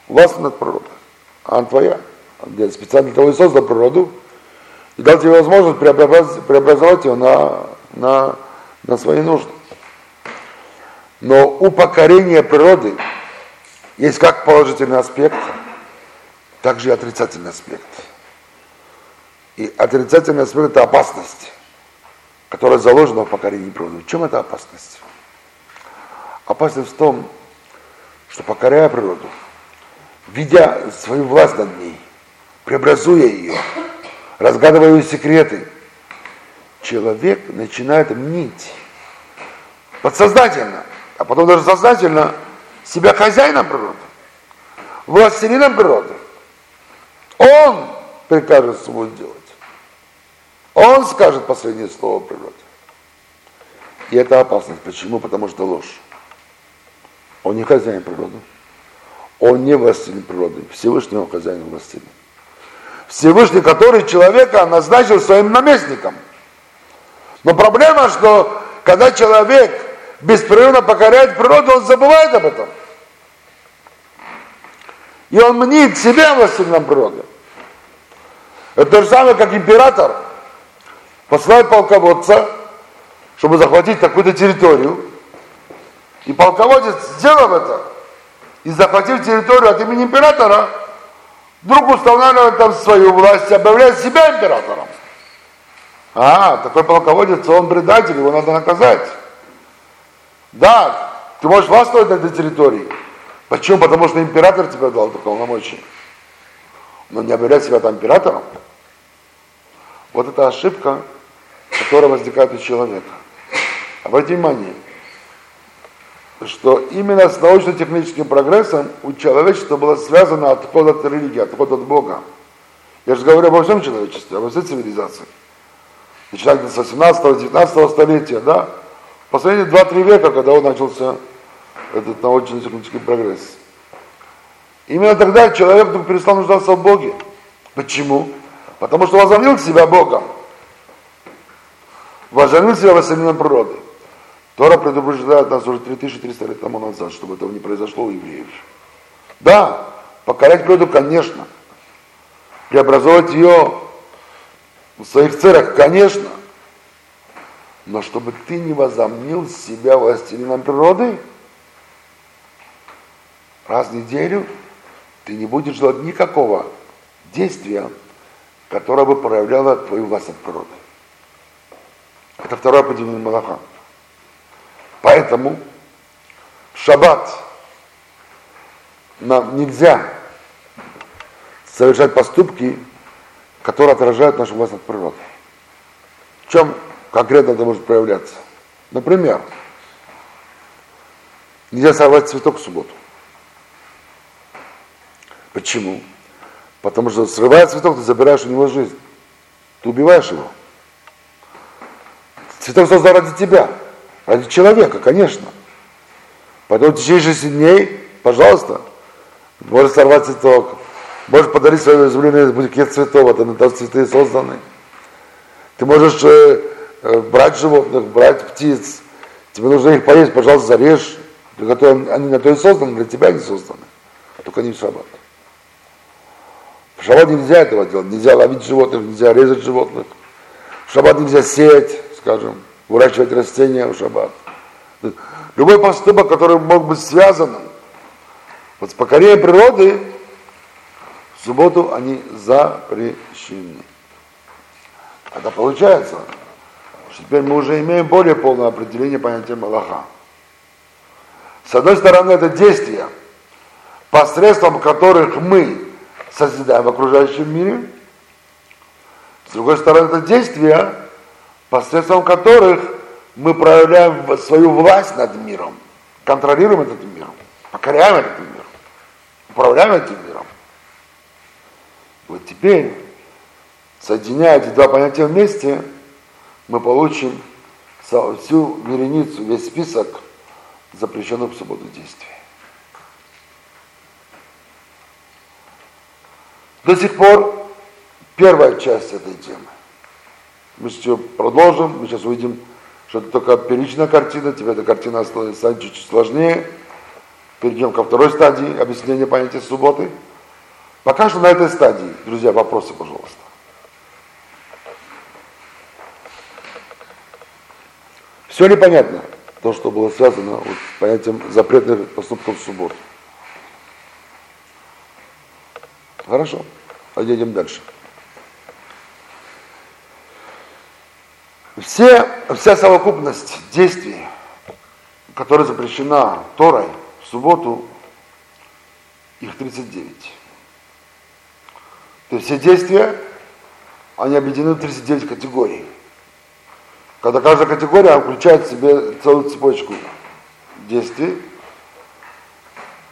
Власть над природой, а она твоя. Он специально для того и создал природу, и дал тебе возможность преобразовать, ее на, на, на свои нужды. Но у покорения природы есть как положительный аспект, так же и отрицательный аспект. И отрицательный аспект – это опасность, которая заложена в покорении природы. В чем эта опасность? Опасность в том, что покоряя природу, видя свою власть над ней, преобразуя ее, разгадывая ее секреты, человек начинает мнить подсознательно, а потом даже сознательно себя хозяином природы, властелином природы. Он прикажет свой делать. Он скажет последнее слово природе. И это опасность. Почему? Потому что ложь. Он не хозяин природы. Он не властелин природы. Всевышний он хозяин властелин. Всевышний, который человека назначил своим наместником. Но проблема, что когда человек беспрерывно покоряет природу, он забывает об этом. И он мнит себя властелином природы. Это то же самое, как император посылает полководца, чтобы захватить такую-то территорию. И полководец, сделав это, и захватив территорию от имени императора, вдруг устанавливает там свою власть, объявляет себя императором. А, такой полководец, он предатель, его надо наказать. Да, ты можешь властвовать на этой территории. Почему? Потому что император тебе дал это полномочия. Но не объявлять себя там императором. Вот это ошибка, которая возникает у человека. Обратите внимание, что именно с научно-техническим прогрессом у человечества было связано отход от религии, отход от Бога. Я же говорю обо всем человечестве, обо всей цивилизации. Начиная с 18-19 столетия, да, последние 2-3 века, когда он начался этот научно-технический прогресс. Именно тогда человек вдруг перестал нуждаться в Боге. Почему? Потому что возомнил себя Богом. Возомнил себя властелином природы. Тора предупреждает нас уже 3300 лет тому назад, чтобы этого не произошло у евреев. Да, покорять природу, конечно. Преобразовать ее в своих целях, конечно. Но чтобы ты не возомнил себя властелином природы, раз в неделю ты не будешь делать никакого действия, которое бы проявляло твою власть от природы. Это второе определение Малаха. Поэтому в шаббат нам нельзя совершать поступки, которые отражают нашу власть над природой. В чем конкретно это может проявляться? Например, нельзя сорвать цветок в субботу. Почему? Потому что срывая цветок, ты забираешь у него жизнь. Ты убиваешь его. Цветок создан ради тебя. Ради человека, конечно. Поэтому в течение шести дней, пожалуйста, можешь сорвать цветок, можешь подарить свое изумленное букет цветов, это на то цветы созданы. Ты можешь э, брать животных, брать птиц, тебе нужно их поесть, пожалуйста, зарежь, для которого они на то и созданы, для тебя не созданы, только не в шаббат. В шаббат нельзя этого делать, нельзя ловить животных, нельзя резать животных. В шаббат нельзя сеять, скажем, выращивать растения в шаббат. Любой поступок, который мог быть связан вот с покорением природы, в субботу они запрещены. Это получается, что теперь мы уже имеем более полное определение понятия Малаха. С одной стороны, это действия, посредством которых мы созидаем в окружающем мире. С другой стороны, это действия, посредством которых мы проявляем свою власть над миром, контролируем этот мир, покоряем этот мир, управляем этим миром. Вот теперь, соединяя эти два понятия вместе, мы получим всю вереницу, весь список запрещенных в субботу действий. До сих пор первая часть этой темы. Мы сейчас продолжим, мы сейчас увидим, что это только первичная картина, теперь эта картина станет чуть-чуть сложнее. Перейдем ко второй стадии объяснения понятия субботы. Пока что на этой стадии, друзья, вопросы, пожалуйста. Все ли понятно? То, что было связано вот с понятием запретных поступков в субботу. Хорошо, пойдем дальше. Все, вся совокупность действий, которая запрещена Торой в субботу, их 39. То есть все действия, они объединены в 39 категорий. Когда каждая категория включает в себе целую цепочку действий,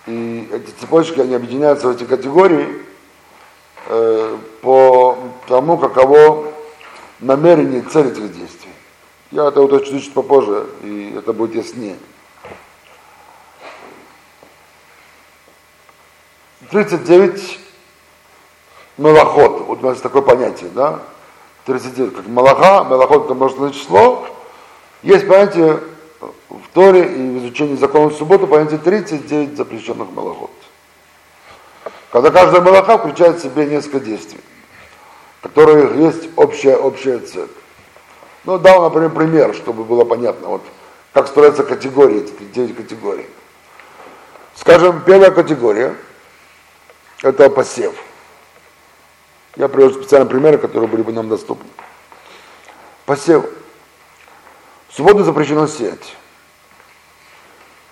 и эти цепочки, они объединяются в эти категории, Э, по тому, каково намерение цель этих действий. Я это уточню чуть попозже, и это будет яснее. 39 мелоход, вот у нас такое понятие, да? 39, как малаха, мелоход это множественное число. Есть понятие в Торе и в изучении законов субботы, понятие 39 запрещенных малоход. Когда каждая малаха включает в себе несколько действий, которые есть общая, общая цель. Ну, дал, например, пример, чтобы было понятно, вот как строятся категории, эти 9 категорий. Скажем, первая категория – это посев. Я привожу специальные примеры, которые были бы нам доступны. Посев. В субботу запрещено сеять.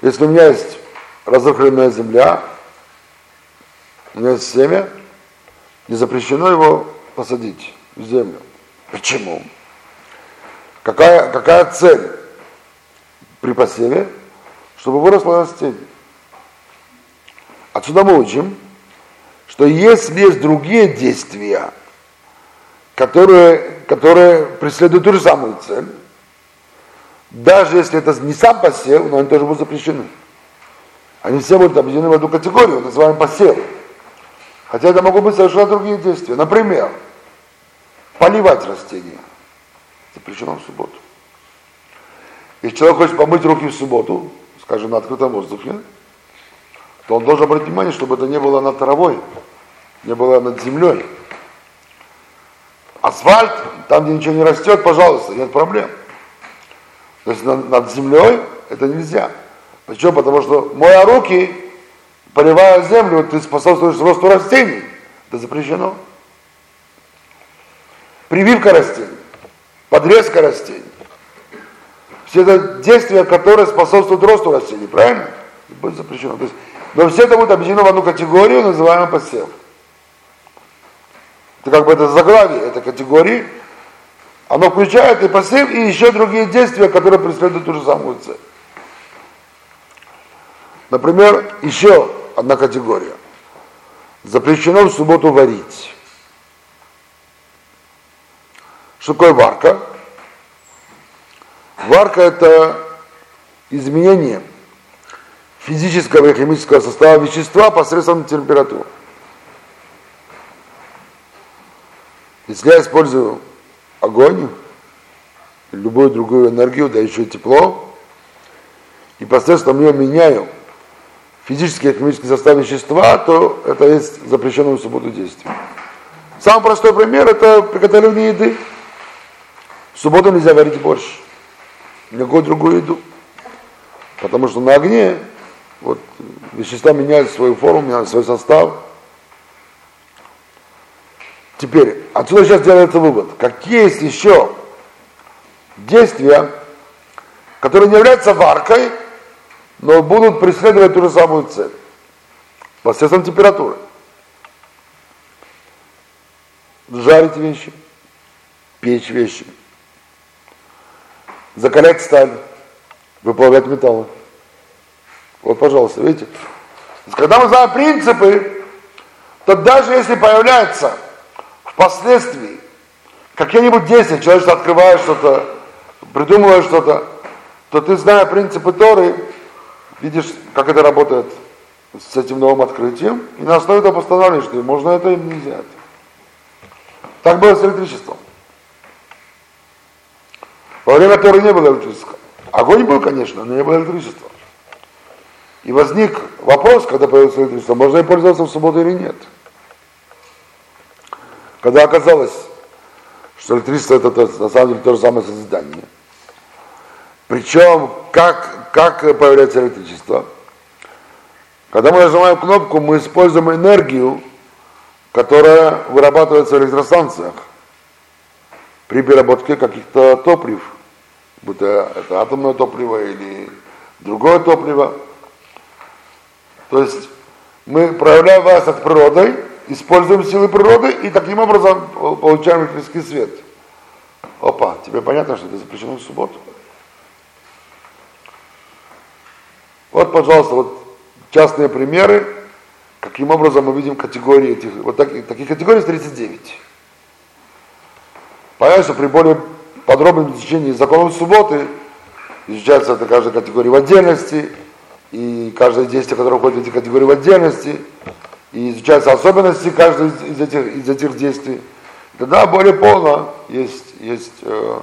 Если у меня есть разрыхленная земля, у меня есть семя, не запрещено его посадить в землю. Почему? Какая, какая цель при посеве? Чтобы выросло растение. Отсюда мы учим, что если есть другие действия, которые, которые преследуют ту же самую цель, даже если это не сам посев, но они тоже будут запрещены. Они все будут объединены в одну категорию, называем посев. Хотя это могут быть совершенно другие действия. Например, поливать растения. Запрещено в субботу. Если человек хочет помыть руки в субботу, скажем, на открытом воздухе, то он должен обратить внимание, чтобы это не было над травой, не было над землей. Асфальт, там, где ничего не растет, пожалуйста, нет проблем. То есть над, над землей это нельзя. Почему? Потому что моя руки поливая землю, ты способствуешь росту растений. Это запрещено. Прививка растений, подрезка растений. Все это действия, которые способствуют росту растений, правильно? Будет запрещено. То есть, но все это будет объединено в одну категорию, называемую посев. Это как бы это заглавие этой категории. Оно включает и посев, и еще другие действия, которые преследуют ту же самую цель. Например, еще одна категория. Запрещено в субботу варить. Что такое варка? Варка это изменение физического и химического состава вещества посредством температуры. Если я использую огонь, любую другую энергию, да еще тепло, и посредством нее меняю физический и химический состав вещества, то это есть запрещенное в субботу действие. Самый простой пример это приготовление еды. В субботу нельзя варить борщ, никакую другую еду. Потому что на огне вот, вещества меняют свою форму, меняют свой состав. Теперь, отсюда сейчас делается вывод. Какие есть еще действия, которые не являются варкой, но будут преследовать ту же самую цель. Посредством температуры. Жарить вещи, печь вещи, закалять сталь, выплавлять металлы. Вот, пожалуйста, видите? Когда мы знаем принципы, то даже если появляется впоследствии какие-нибудь действия, человек что открывает что-то, придумывает что-то, то ты, зная принципы Торы, видишь, как это работает с этим новым открытием, и на основе этого постановляешь, что можно это или нельзя. Так было с электричеством. Во время Торы не было электричества. Огонь был, конечно, но не было электричества. И возник вопрос, когда появилось электричество, можно ли пользоваться в субботу или нет. Когда оказалось, что электричество это на самом деле то же самое созидание. Причем, как, как появляется электричество? Когда мы нажимаем кнопку, мы используем энергию, которая вырабатывается в электростанциях при переработке каких-то топлив, будто это атомное топливо или другое топливо. То есть мы проявляем власть от природой, используем силы природы и таким образом получаем электрический свет. Опа, тебе понятно, что это запрещено в субботу? Вот, пожалуйста, вот частные примеры, каким образом мы видим категории этих, вот таких, таких категорий 39. Понятно, что при более подробном изучении законов субботы изучается эта каждая категория в отдельности, и каждое действие, которое входит в эти категории в отдельности, и изучаются особенности каждой из этих, из этих действий. Тогда более полно есть, есть, э,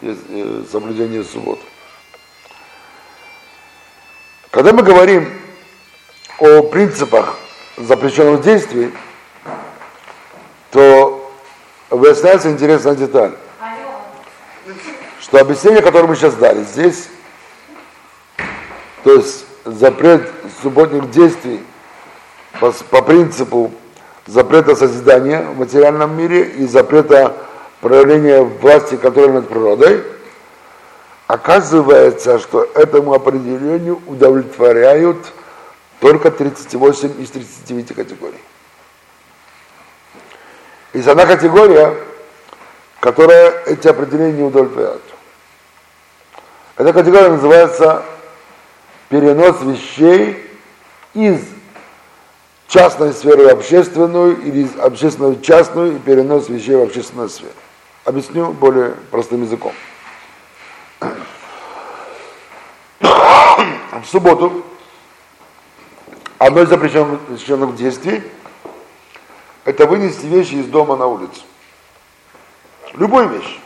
есть э, соблюдение субботы. Когда мы говорим о принципах запрещенных действий, то выясняется интересная деталь, что объяснение, которое мы сейчас дали здесь, то есть запрет субботних действий по, по принципу запрета созидания в материальном мире и запрета проявления власти контроля над природой, Оказывается, что этому определению удовлетворяют только 38 из 39 категорий. Есть одна категория, которая эти определения не удовлетворяет. Эта категория называется перенос вещей из частной сферы в общественную или из общественной в частную и перенос вещей в общественную сферу. Объясню более простым языком. В субботу одно из запрещенных, действий – это вынести вещи из дома на улицу. Любую вещь.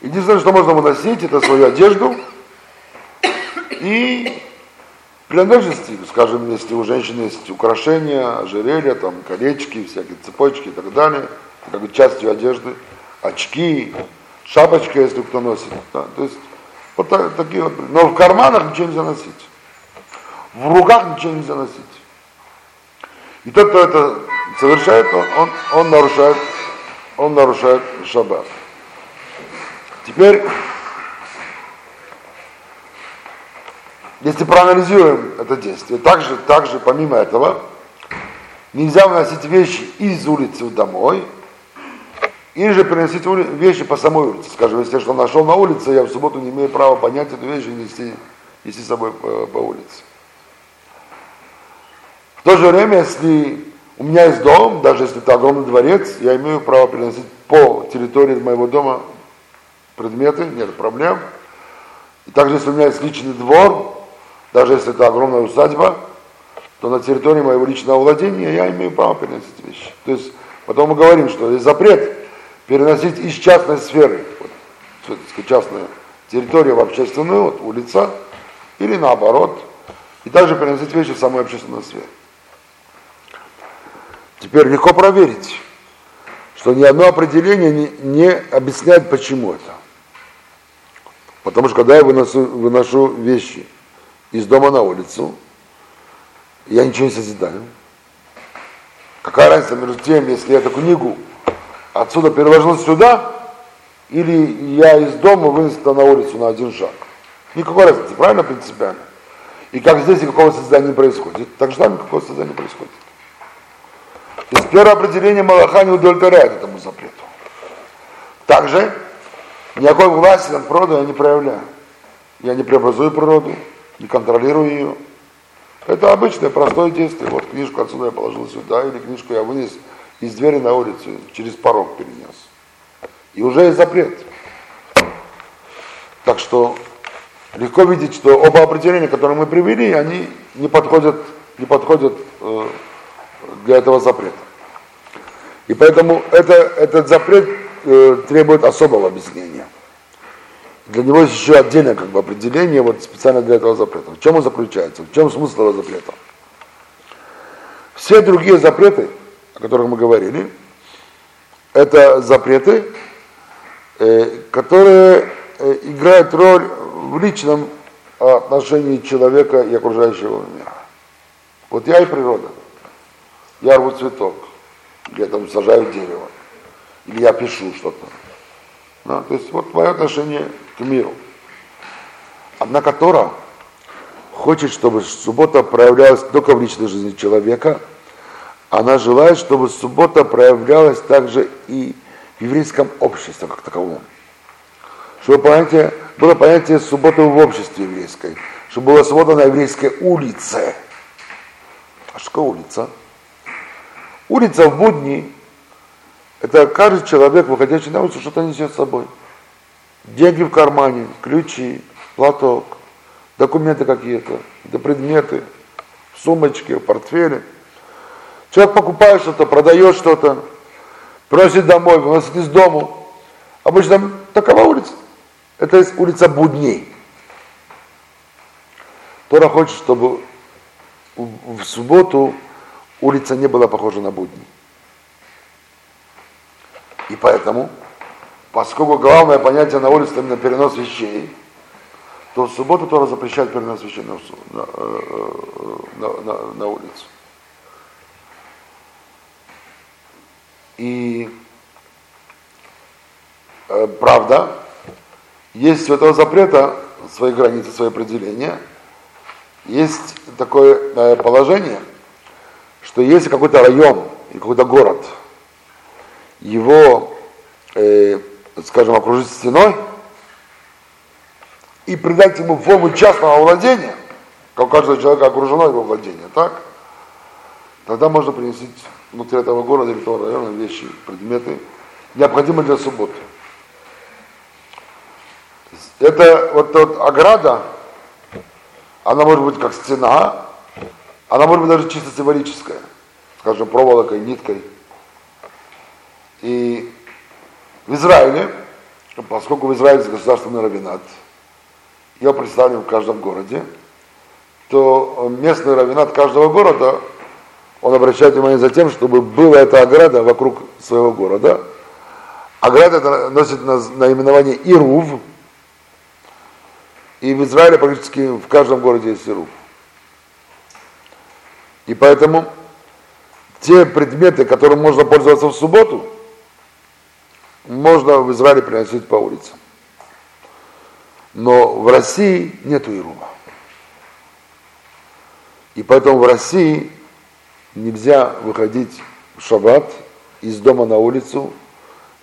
Единственное, что можно выносить, это свою одежду и принадлежности, скажем, если у женщины есть украшения, ожерелья, там, колечки, всякие цепочки и так далее, как бы частью одежды, очки, шапочка, если кто носит. Да? То есть вот так, такие вот. Но в карманах ничего нельзя носить. В руках ничего нельзя носить. И тот, кто это совершает, он, он, он нарушает, он нарушает шаббат. Теперь, если проанализируем это действие, также, также помимо этого, нельзя выносить вещи из улицы домой, или же приносить вещи по самой улице. Скажем, если я что нашел на улице, я в субботу не имею права поднять эту вещь и нести, нести с собой по, по улице. В то же время, если у меня есть дом, даже если это огромный дворец, я имею право переносить по территории моего дома предметы, нет проблем. И также, если у меня есть личный двор, даже если это огромная усадьба, то на территории моего личного владения я имею право переносить вещи. То есть потом мы говорим, что есть запрет переносить из частной сферы, вот, частная территория в общественную, вот, улица, Или наоборот. И также переносить вещи в самую общественную сферу. Теперь легко проверить, что ни одно определение не, не объясняет, почему это. Потому что когда я выношу, выношу вещи из дома на улицу, я ничего не созидаю. Какая разница между тем, если я эту книгу отсюда перевожу сюда, или я из дома вынес на улицу на один шаг. Никакой разницы, правильно, принципиально? И как здесь никакого создания не происходит, так же там никакого создания не происходит. То есть первое определение Малаха не удовлетворяет этому запрету. Также никакой власти над природой я не проявляю. Я не преобразую природу, не контролирую ее. Это обычное, простое действие. Вот книжку отсюда я положил сюда, или книжку я вынес из двери на улицу, через порог перенес. И уже есть запрет. Так что легко видеть, что оба определения, которые мы привели, они не подходят, не подходят э, для этого запрета. И поэтому это, этот запрет э, требует особого объяснения. Для него есть еще отдельное как бы, определение вот, специально для этого запрета. В чем он заключается? В чем смысл этого запрета? Все другие запреты, о которых мы говорили, это запреты, э, которые э, играют роль в личном отношении человека и окружающего мира. Вот я и природа. Я рву цветок, я там сажаю дерево, или я пишу что-то. Да, то есть вот мое отношение к миру. Однако Тора хочет, чтобы суббота проявлялась только в личной жизни человека, она желает, чтобы суббота проявлялась также и в еврейском обществе как таковом. Чтобы понятие, было понятие субботы в обществе еврейской, чтобы была суббота на еврейской улице. А что улица? Улица в будни – это каждый человек, выходящий на улицу, что-то несет с собой. Деньги в кармане, ключи, платок, документы какие-то, это предметы, сумочки, в портфеле. Человек покупает что-то, продает что-то, просит домой, выносит из дому. Обычно такова улица. Это улица будней. Тора хочет, чтобы в субботу улица не была похожа на будни. И поэтому, поскольку главное понятие на улице именно перенос вещей, то в субботу Тора запрещает перенос вещей на, на, э, на, на, на улицу. И э, правда, есть у этого запрета свои границы, свои определения. Есть такое э, положение – что если какой-то район или какой-то город, его, э, скажем, окружить стеной и придать ему форму частного владения, как у каждого человека окружено его владение, так? Тогда можно принести внутри этого города или этого района вещи, предметы, необходимые для субботы. Это вот, вот ограда, она может быть как стена, она может быть даже чисто символическая, скажем, проволокой, ниткой. И в Израиле, поскольку в Израиле государственный равенат, его представлен в каждом городе, то местный равенат каждого города, он обращает внимание за тем, чтобы была эта ограда вокруг своего города. Ограда носит наименование Ирув, и в Израиле практически в каждом городе есть Ирув. И поэтому те предметы, которым можно пользоваться в субботу, можно в Израиле приносить по улицам. Но в России нету Ирума. И поэтому в России нельзя выходить в шаббат из дома на улицу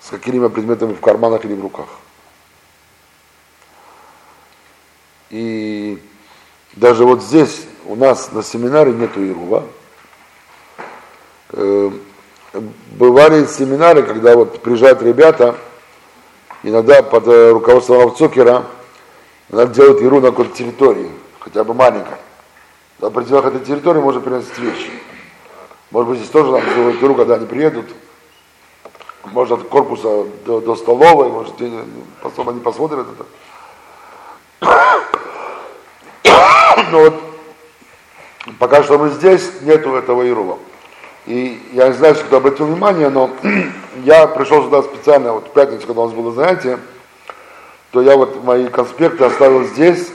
с какими-либо предметами в карманах или в руках. И даже вот здесь у нас на семинаре нету Ирува. Бывали семинары, когда вот приезжают ребята, иногда под э, руководством Равцукера, иногда делают Иру на какой-то территории, хотя бы маленькой. На пределах этой территории можно приносить вещи. Может быть, здесь тоже нам делают Иру, когда они приедут. Может, от корпуса до, до столовой, может, они посмотрят это. Но вот пока что мы здесь, нету этого Ирува. И я не знаю, кто обратил внимание, но я пришел сюда специально, вот в пятницу, когда у нас было занятие, то я вот мои конспекты оставил здесь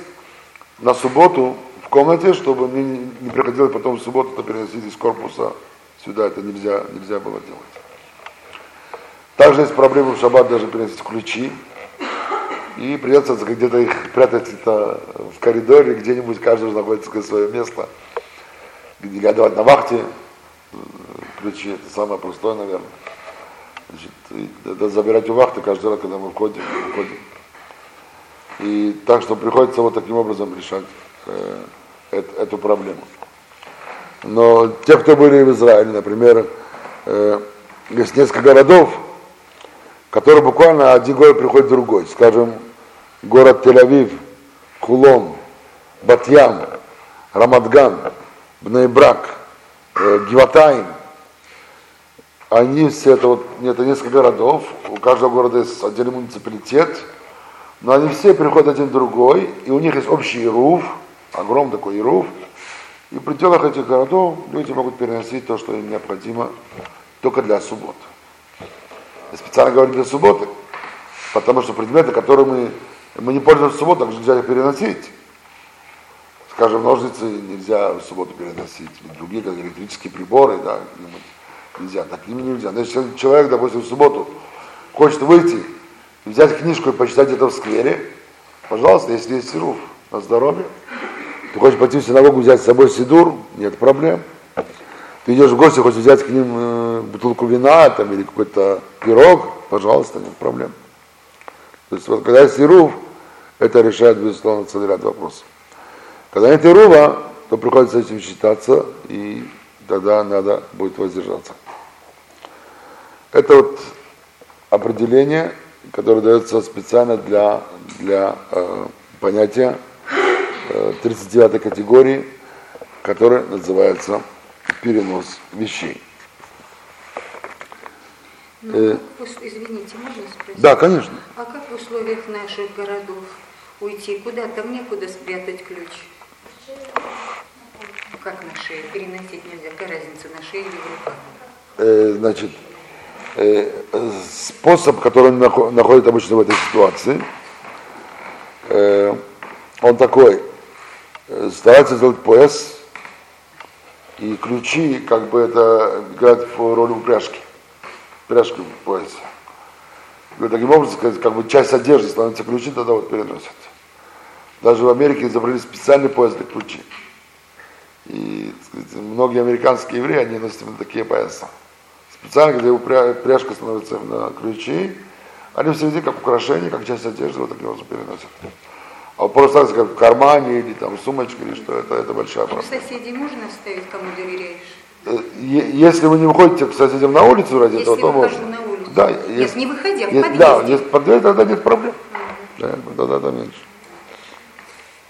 на субботу в комнате, чтобы мне не приходилось потом в субботу это переносить из корпуса сюда. Это нельзя, нельзя было делать. Также есть проблема в шаббат даже переносить ключи. И придется где-то их прятать это в коридоре, где-нибудь каждый находится свое место. Где давать на вахте ключи, это самое простое, наверное. Значит, это забирать у вахты каждый раз, когда мы входим, выходим. И так что приходится вот таким образом решать э, эту, эту проблему. Но те, кто были в Израиле, например, э, есть несколько городов, которые буквально один город приходит в другой. Скажем, город Тель-Авив, Кулон, Батьям, Рамадган, Бнейбрак, э. Они все это вот, это несколько городов, у каждого города есть отдельный муниципалитет, но они все приходят один в другой, и у них есть общий ирув, огромный такой ирув, и в пределах этих городов люди могут переносить то, что им необходимо только для субботы. Я специально говорю для субботы, потому что предметы, которые мы, мы не пользуемся в субботу, нельзя их переносить. Скажем, ножницы нельзя в субботу переносить, другие, как электрические приборы, да, нельзя, такими нельзя. Но если человек, допустим, в субботу хочет выйти взять книжку и почитать это в сквере, пожалуйста, если есть сируф на здоровье, ты хочешь пойти в синагогу взять с собой сидур, нет проблем. Ты идешь в гости, хочешь взять к ним э, бутылку вина там, или какой-то пирог, пожалуйста, нет проблем. То есть вот когда есть ирув, это решает, безусловно, целый ряд вопросов. Когда нет ирува, то приходится этим считаться, и тогда надо будет воздержаться. Это вот определение, которое дается специально для, для э, понятия 39 категории, которая называется перенос вещей. Ну, э, извините, можно спросить? Да, конечно. А как в условиях наших городов уйти? Куда? Там некуда спрятать ключ. Как на шее? Переносить нельзя. Какая разница, на шее или в руках? Э, значит, э, способ, который находит обычно в этой ситуации, э, он такой старается сделать пояс, и ключи, как бы это играют роль упряжки, пряжки в поясе. И таким образом, как бы часть одежды становится ключи, тогда вот переносят. Даже в Америке изобрели специальный пояс для ключей. И сказать, многие американские евреи, они носят именно такие пояса. Специально, где пряжка становится на ключи, они все середине как украшение, как часть одежды, вот таким образом переносят. А просто как в кармане или там сумочка или что, это, это большая проблема. Соседей можно оставить, кому доверяешь? Э, если вы не выходите к соседям на улицу ради если этого, то можно. на улицу. Да, Нет, есть, не выходя, в есть, подъезде. Да, если под дверь, тогда нет проблем. Mm-hmm. Да, тогда это меньше.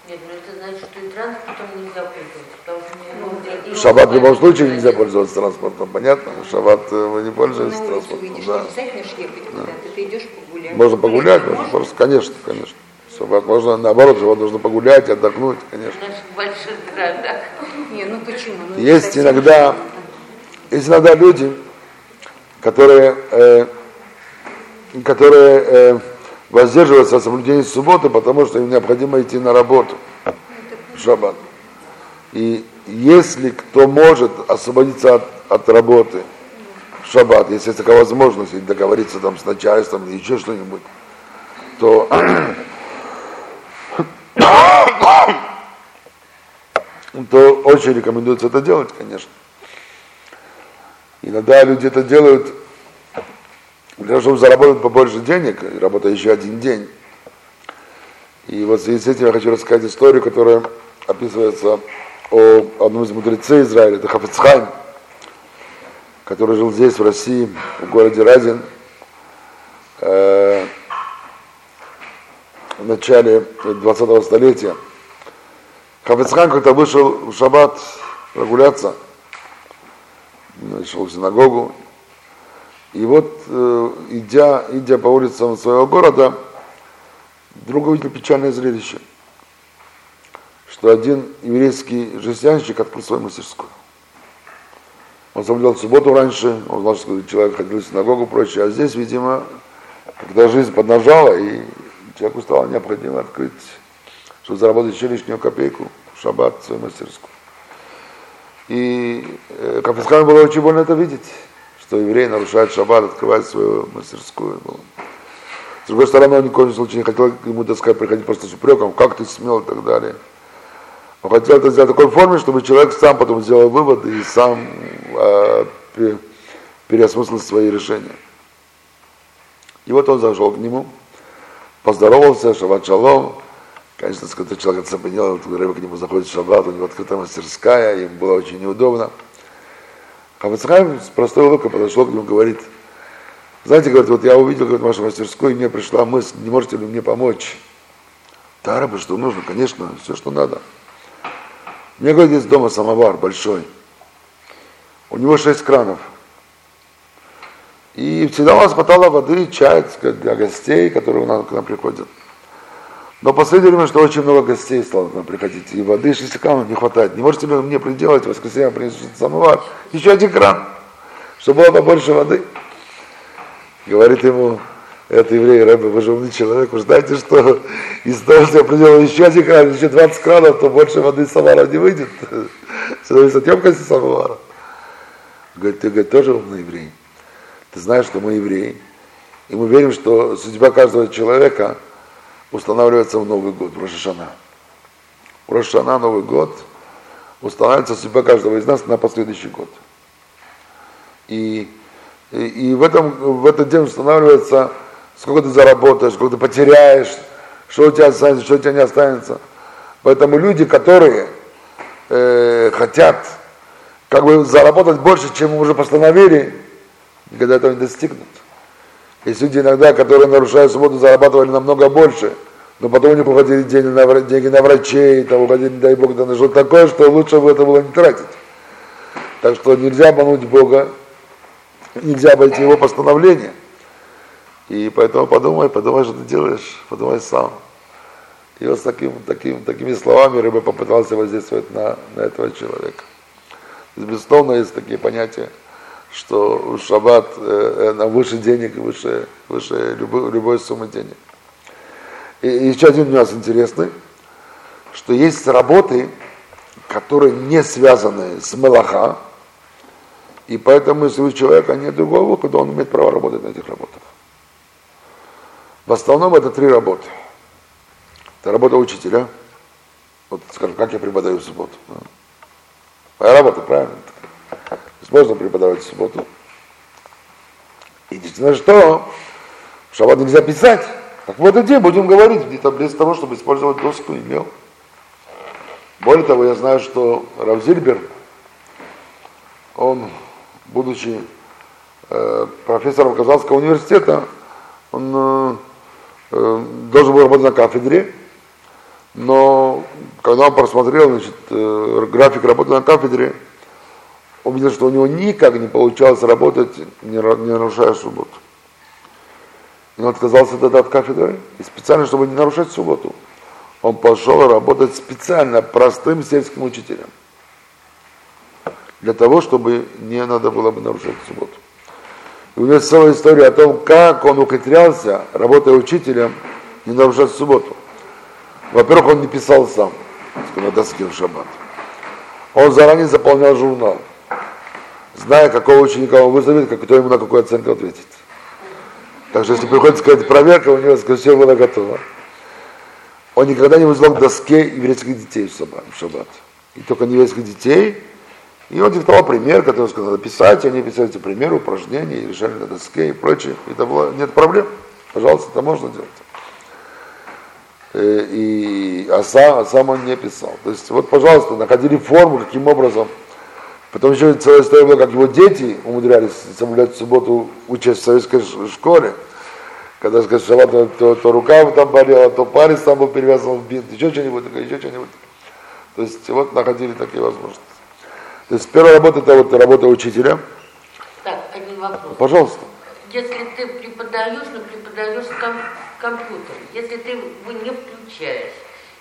Нет, ну это значит, что и транспортом нельзя пользоваться. Потому что ну, шаббат в любом случае нельзя пользоваться транспортом, понятно? Шаббат э, вы не пользуетесь на транспортом. Да. ты идешь погулять. Можно погулять, можно просто, конечно, конечно. Шаббат можно, наоборот, шаббат нужно погулять, отдохнуть, конечно. В больших городах. Не, ну почему? Ну, есть иногда, есть иногда люди, которые, э, которые э, воздерживаются от соблюдения субботы, потому что им необходимо идти на работу в шаббат. И если кто может освободиться от, от работы в шаббат, если есть такая возможность, или договориться там с начальством или еще что-нибудь, то то очень рекомендуется это делать, конечно. Иногда люди это делают для того, чтобы заработать побольше денег, работая еще один день. И вот в связи с этим я хочу рассказать историю, которая описывается о одном из мудрецей Израиля, это Хафецхайм, который жил здесь, в России, в городе Разин, э, в начале 20-го столетия. Хафецхан как-то вышел в шаббат прогуляться, шел в синагогу, и вот, э, идя, идя по улицам своего города, вдруг увидел печальное зрелище, что один еврейский жестянщик открыл свою мастерскую. Он соблюдал субботу раньше, он знал, что человек ходил в синагогу и прочее, а здесь, видимо, когда жизнь поднажала, и человеку стало необходимо открыть, чтобы заработать еще лишнюю копейку, в шаббат, свою мастерскую. И э, Капискану было очень больно это видеть, что еврей нарушает шаббат, открывает свою мастерскую. С другой стороны, он ни в коем случае не хотел ему, так сказать, приходить просто с упреком, как ты смел и так далее. Он хотел это сделать в такой форме, чтобы человек сам потом сделал выводы и сам э, переосмыслил свои решения. И вот он зашел к нему, поздоровался, шаббат шалом. Конечно, когда человек оцепенел, рыба к нему заходит в шаббат, у него открытая мастерская, им было очень неудобно. Хавацхайм с простой улыбкой подошел к нему говорит, знаете, говорит, вот я увидел говорит, вашу мастерскую, и мне пришла мысль, не можете ли мне помочь? Да, рыба, что нужно, конечно, все, что надо. Мне, говорит, есть дома самовар большой. У него шесть кранов. И всегда у нас хватало воды, чая для гостей, которые у нас к нам приходят. Но в последнее время, что очень много гостей стало к нам приходить, и воды 6 кранов не хватает. Не можете мне приделать, в воскресенье принесу самовар, еще один кран, чтобы было побольше воды. Говорит ему, это еврей, Рэбе, вы же умный человек, вы знаете, что из того, что я приделал еще один кран, еще 20 кранов, то больше воды из самовара не выйдет. Все зависит от емкости самовара. Говорит, ты говорит, тоже умный еврей. Ты знаешь, что мы евреи, и мы верим, что судьба каждого человека устанавливается в Новый год, в Рошашана. В Рошашана Новый год устанавливается судьба каждого из нас на последующий год. И, и, и в, этом, в этот день устанавливается, сколько ты заработаешь, сколько ты потеряешь, что у тебя останется, что у тебя не останется. Поэтому люди, которые э, хотят как бы заработать больше, чем уже постановили, никогда этого не достигнут. Есть люди иногда, которые нарушают субботу, зарабатывали намного больше, но потом у них уходили деньги на, деньги на врачей, там уходили, дай Бог, на что такое, что лучше бы это было не тратить. Так что нельзя обмануть Бога, нельзя обойти его постановление. И поэтому подумай, подумай, что ты делаешь, подумай сам. И вот с таким, таким, такими словами рыба попытался воздействовать на, на этого человека. Безусловно, есть такие понятия, что шаббат э, на выше денег, выше, выше любой, любой суммы денег. И, и еще один нюанс интересный, что есть работы, которые не связаны с мелаха, и поэтому, если у человека нет другого выхода, он имеет право работать на этих работах. В основном это три работы. Это работа учителя. Вот, скажем, как я преподаю в субботу. Моя работа, правильно? То преподавать в субботу. Единственное, что в шаббат нельзя писать. Так в этот день будем говорить, где-то без того, чтобы использовать доску и мел. Более того, я знаю, что Рав Зильбер, он, будучи э, профессором Казанского университета, он э, должен был работать на кафедре, но когда он просмотрел значит, э, график работы на кафедре, он видел, что у него никак не получалось работать, не, нарушая субботу. Он отказался тогда от кафедры, и специально, чтобы не нарушать субботу, он пошел работать специально простым сельским учителем. Для того, чтобы не надо было бы нарушать субботу. У него целая история о том, как он ухитрялся, работая учителем, не нарушать субботу. Во-первых, он не писал сам на доске в шаббат. Он заранее заполнял журнал, зная, какого ученика он вызовет, кто ему на какую оценку ответит. Так что, если приходит сказать проверка, у него все было готово. Он никогда не вызывал к доске еврейских детей в шаббат. И только не еврейских детей. И он диктовал пример, который сказал, надо писать, они писали эти примеры, упражнения, и решали на доске и прочее. Это было, нет проблем. Пожалуйста, это можно делать. Э, и, а, сам, а сам он не писал. То есть вот, пожалуйста, находили форму, каким образом. Потом еще целая история была, как его дети умудрялись соблюдать субботу, учась в советской школе. Когда, скажешь, шаббат, то, то, рукав там болела, то палец там был перевязан в бинт, еще что-нибудь, еще что-нибудь. То есть вот находили такие возможности. То есть первая работа это вот работа учителя. Так, один вопрос. Пожалуйста. Если ты преподаешь, но преподаешь ком- компьютер, если ты его не включаешь,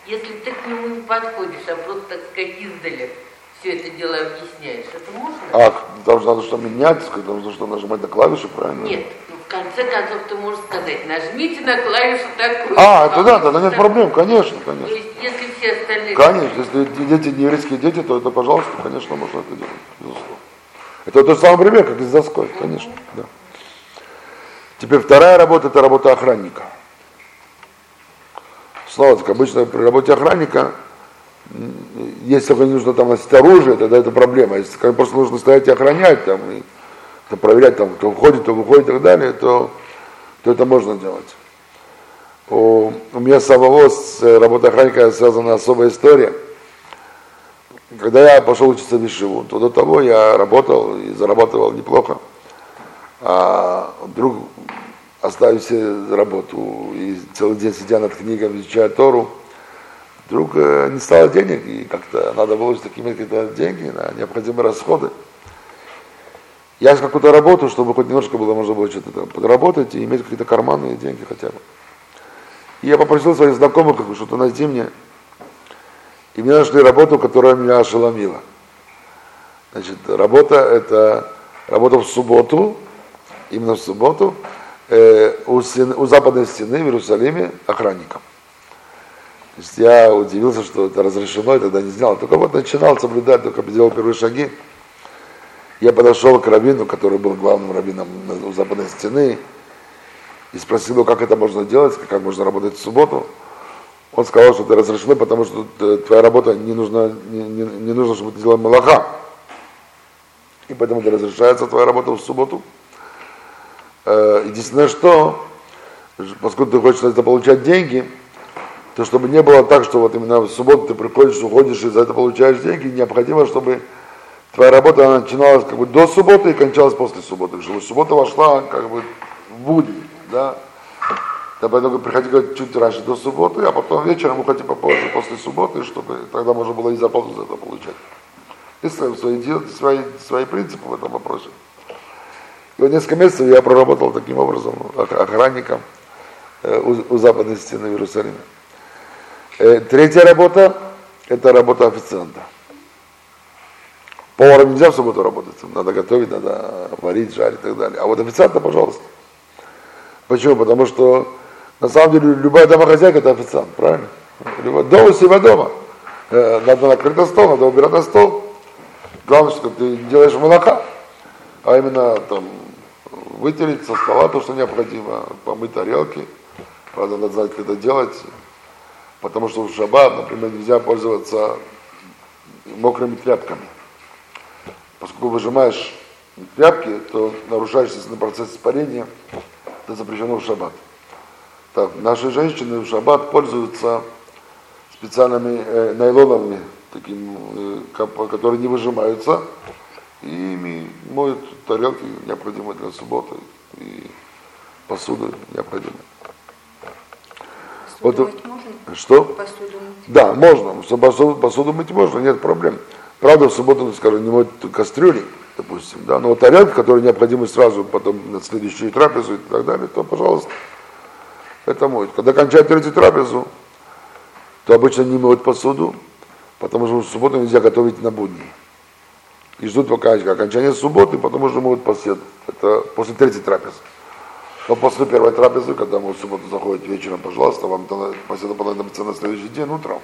Если ты к нему не подходишь, а просто, так сказать, издали все это дело объясняешь, это можно? А, там же надо что менять, там нужно что нажимать на клавишу, правильно? Нет, в конце концов ты можешь сказать, нажмите на клавишу такую. А, это да, тогда нет проблем, конечно, То конечно. есть, если все остальные... Конечно, если дети не еврейские дети, то это, пожалуйста, конечно, можно это делать, безусловно. Это тот же самый пример, как и с доской, конечно, да. Теперь вторая работа, это работа охранника. Снова, как обычно при работе охранника, если только не нужно там носить оружие, тогда это проблема. Если как просто нужно стоять и охранять, там, и там, проверять, там, кто входит, кто выходит и так далее, то, то это можно делать. У, у меня самого с э, работой охранника связана особая история. Когда я пошел учиться в Вишиву, то до того я работал и зарабатывал неплохо. А вдруг оставив себе работу и целый день сидя над книгами, изучая Тору, вдруг э, не стало денег, и как-то надо было иметь какие-то деньги на необходимые расходы. Я какую-то работу, чтобы хоть немножко было, можно было что-то там подработать и иметь какие-то карманные деньги хотя бы. И я попросил своих знакомых что-то найти мне. И мне нашли работу, которая меня ошеломила. Значит, работа это работа в субботу, именно в субботу, э, у, стены, у западной стены в Иерусалиме охранником. То есть я удивился, что это разрешено, и тогда не знал. Только вот начинал соблюдать, только делал первые шаги. Я подошел к раввину, который был главным раввином у западной стены, и спросил его, как это можно делать, как можно работать в субботу. Он сказал, что это разрешено, потому что э, твоя работа не нужна, не, не, не нужно, чтобы ты делал малаха. И поэтому это разрешается твоя работа в субботу. Э, Единственное, что, поскольку ты хочешь это получать деньги, то чтобы не было так, что вот именно в субботу ты приходишь, уходишь и за это получаешь деньги, необходимо, чтобы твоя работа она начиналась как бы до субботы и кончалась после субботы, чтобы суббота вошла как бы в будни, да. Да поэтому приходи чуть раньше до субботы, а потом вечером уходи попозже после субботы, чтобы тогда можно было и зарплату за это получать. Есть свои, свои, свои принципы в этом вопросе. И вот несколько месяцев я проработал таким образом охранником э, у, у западной стены в Иерусалиме. Э, третья работа – это работа официанта. Поваром нельзя в субботу работать, надо готовить, надо варить, жарить и так далее. А вот официанта, пожалуйста. Почему? Потому что на самом деле любая домохозяйка это официант, правильно? Дома у себя дома. Э, надо накрыть на стол, надо убирать на стол. Главное, что ты делаешь молока, а именно там вытереть со стола то, что необходимо, помыть тарелки. Правда, надо знать, как это делать, потому что в шаббат, например, нельзя пользоваться мокрыми тряпками. Поскольку выжимаешь тряпки, то нарушаешь естественный процесс испарения, это запрещено в шаббат. Так, наши женщины в шаббат пользуются специальными э, найлоновыми, таким, э, которые не выжимаются, и моют тарелки, необходимые для субботы, и посуду необходимую. Посуду Вот, мыть можно? что? Посуду мыть. Да, можно. Посуду, посуду мыть можно, нет проблем. Правда, в субботу, скажем, не моют кастрюли, допустим, да, но тарелки, которые необходимы сразу потом на следующую трапезу и так далее, то, пожалуйста, это моют. Когда кончают третью трапезу, то обычно не моют посуду, потому что в субботу нельзя готовить на будни. И ждут пока окончания субботы, потом уже моют посуду. Это после третьей трапезы. Но после первой трапезы, когда мы в субботу заходите вечером, пожалуйста, вам посуда понадобится на следующий день утром.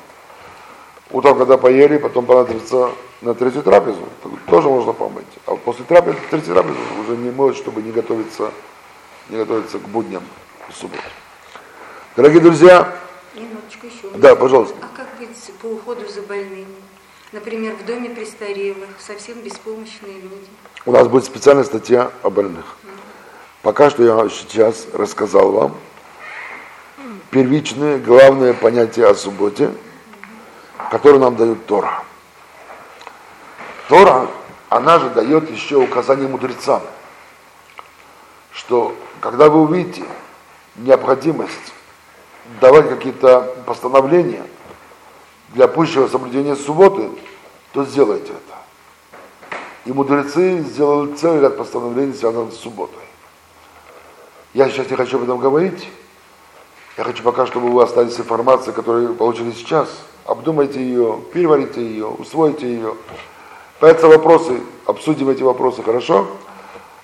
Утром, когда поели, потом понадобится на третью трапезу, тоже можно помыть. А после трапезы, третьей трапезы уже не моют, чтобы не готовиться, не готовиться к будням в субботу. Дорогие друзья, Минуточку еще. Да, пожалуйста. А как быть по уходу за больными? Например, в доме престарелых, совсем беспомощные люди. у нас будет специальная статья о больных. Пока что я сейчас рассказал вам первичные, главные понятия о субботе, которые нам дают Тора. Тора, она же дает еще указание мудрецам, что когда вы увидите необходимость давать какие-то постановления для пущего соблюдения субботы, то сделайте это. И мудрецы сделали целый ряд постановлений, связанных с субботой. Я сейчас не хочу об этом говорить, Я хочу пока, чтобы вы остались информацией, которую вы получили сейчас. Обдумайте ее, переварите ее, усвойте ее. Появятся вопросы, обсудим эти вопросы, хорошо?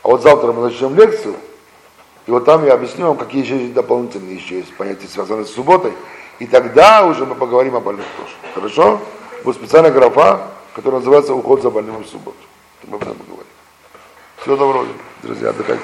А вот завтра мы начнем лекцию, и вот там я объясню вам, какие еще дополнительные еще есть понятия, связанные с субботой. И тогда уже мы поговорим о больных тоже. Хорошо? Будет специальная графа, которая называется «Уход за больным в субботу». Мы об этом поговорим. Всего доброго, друзья, отдыхайте.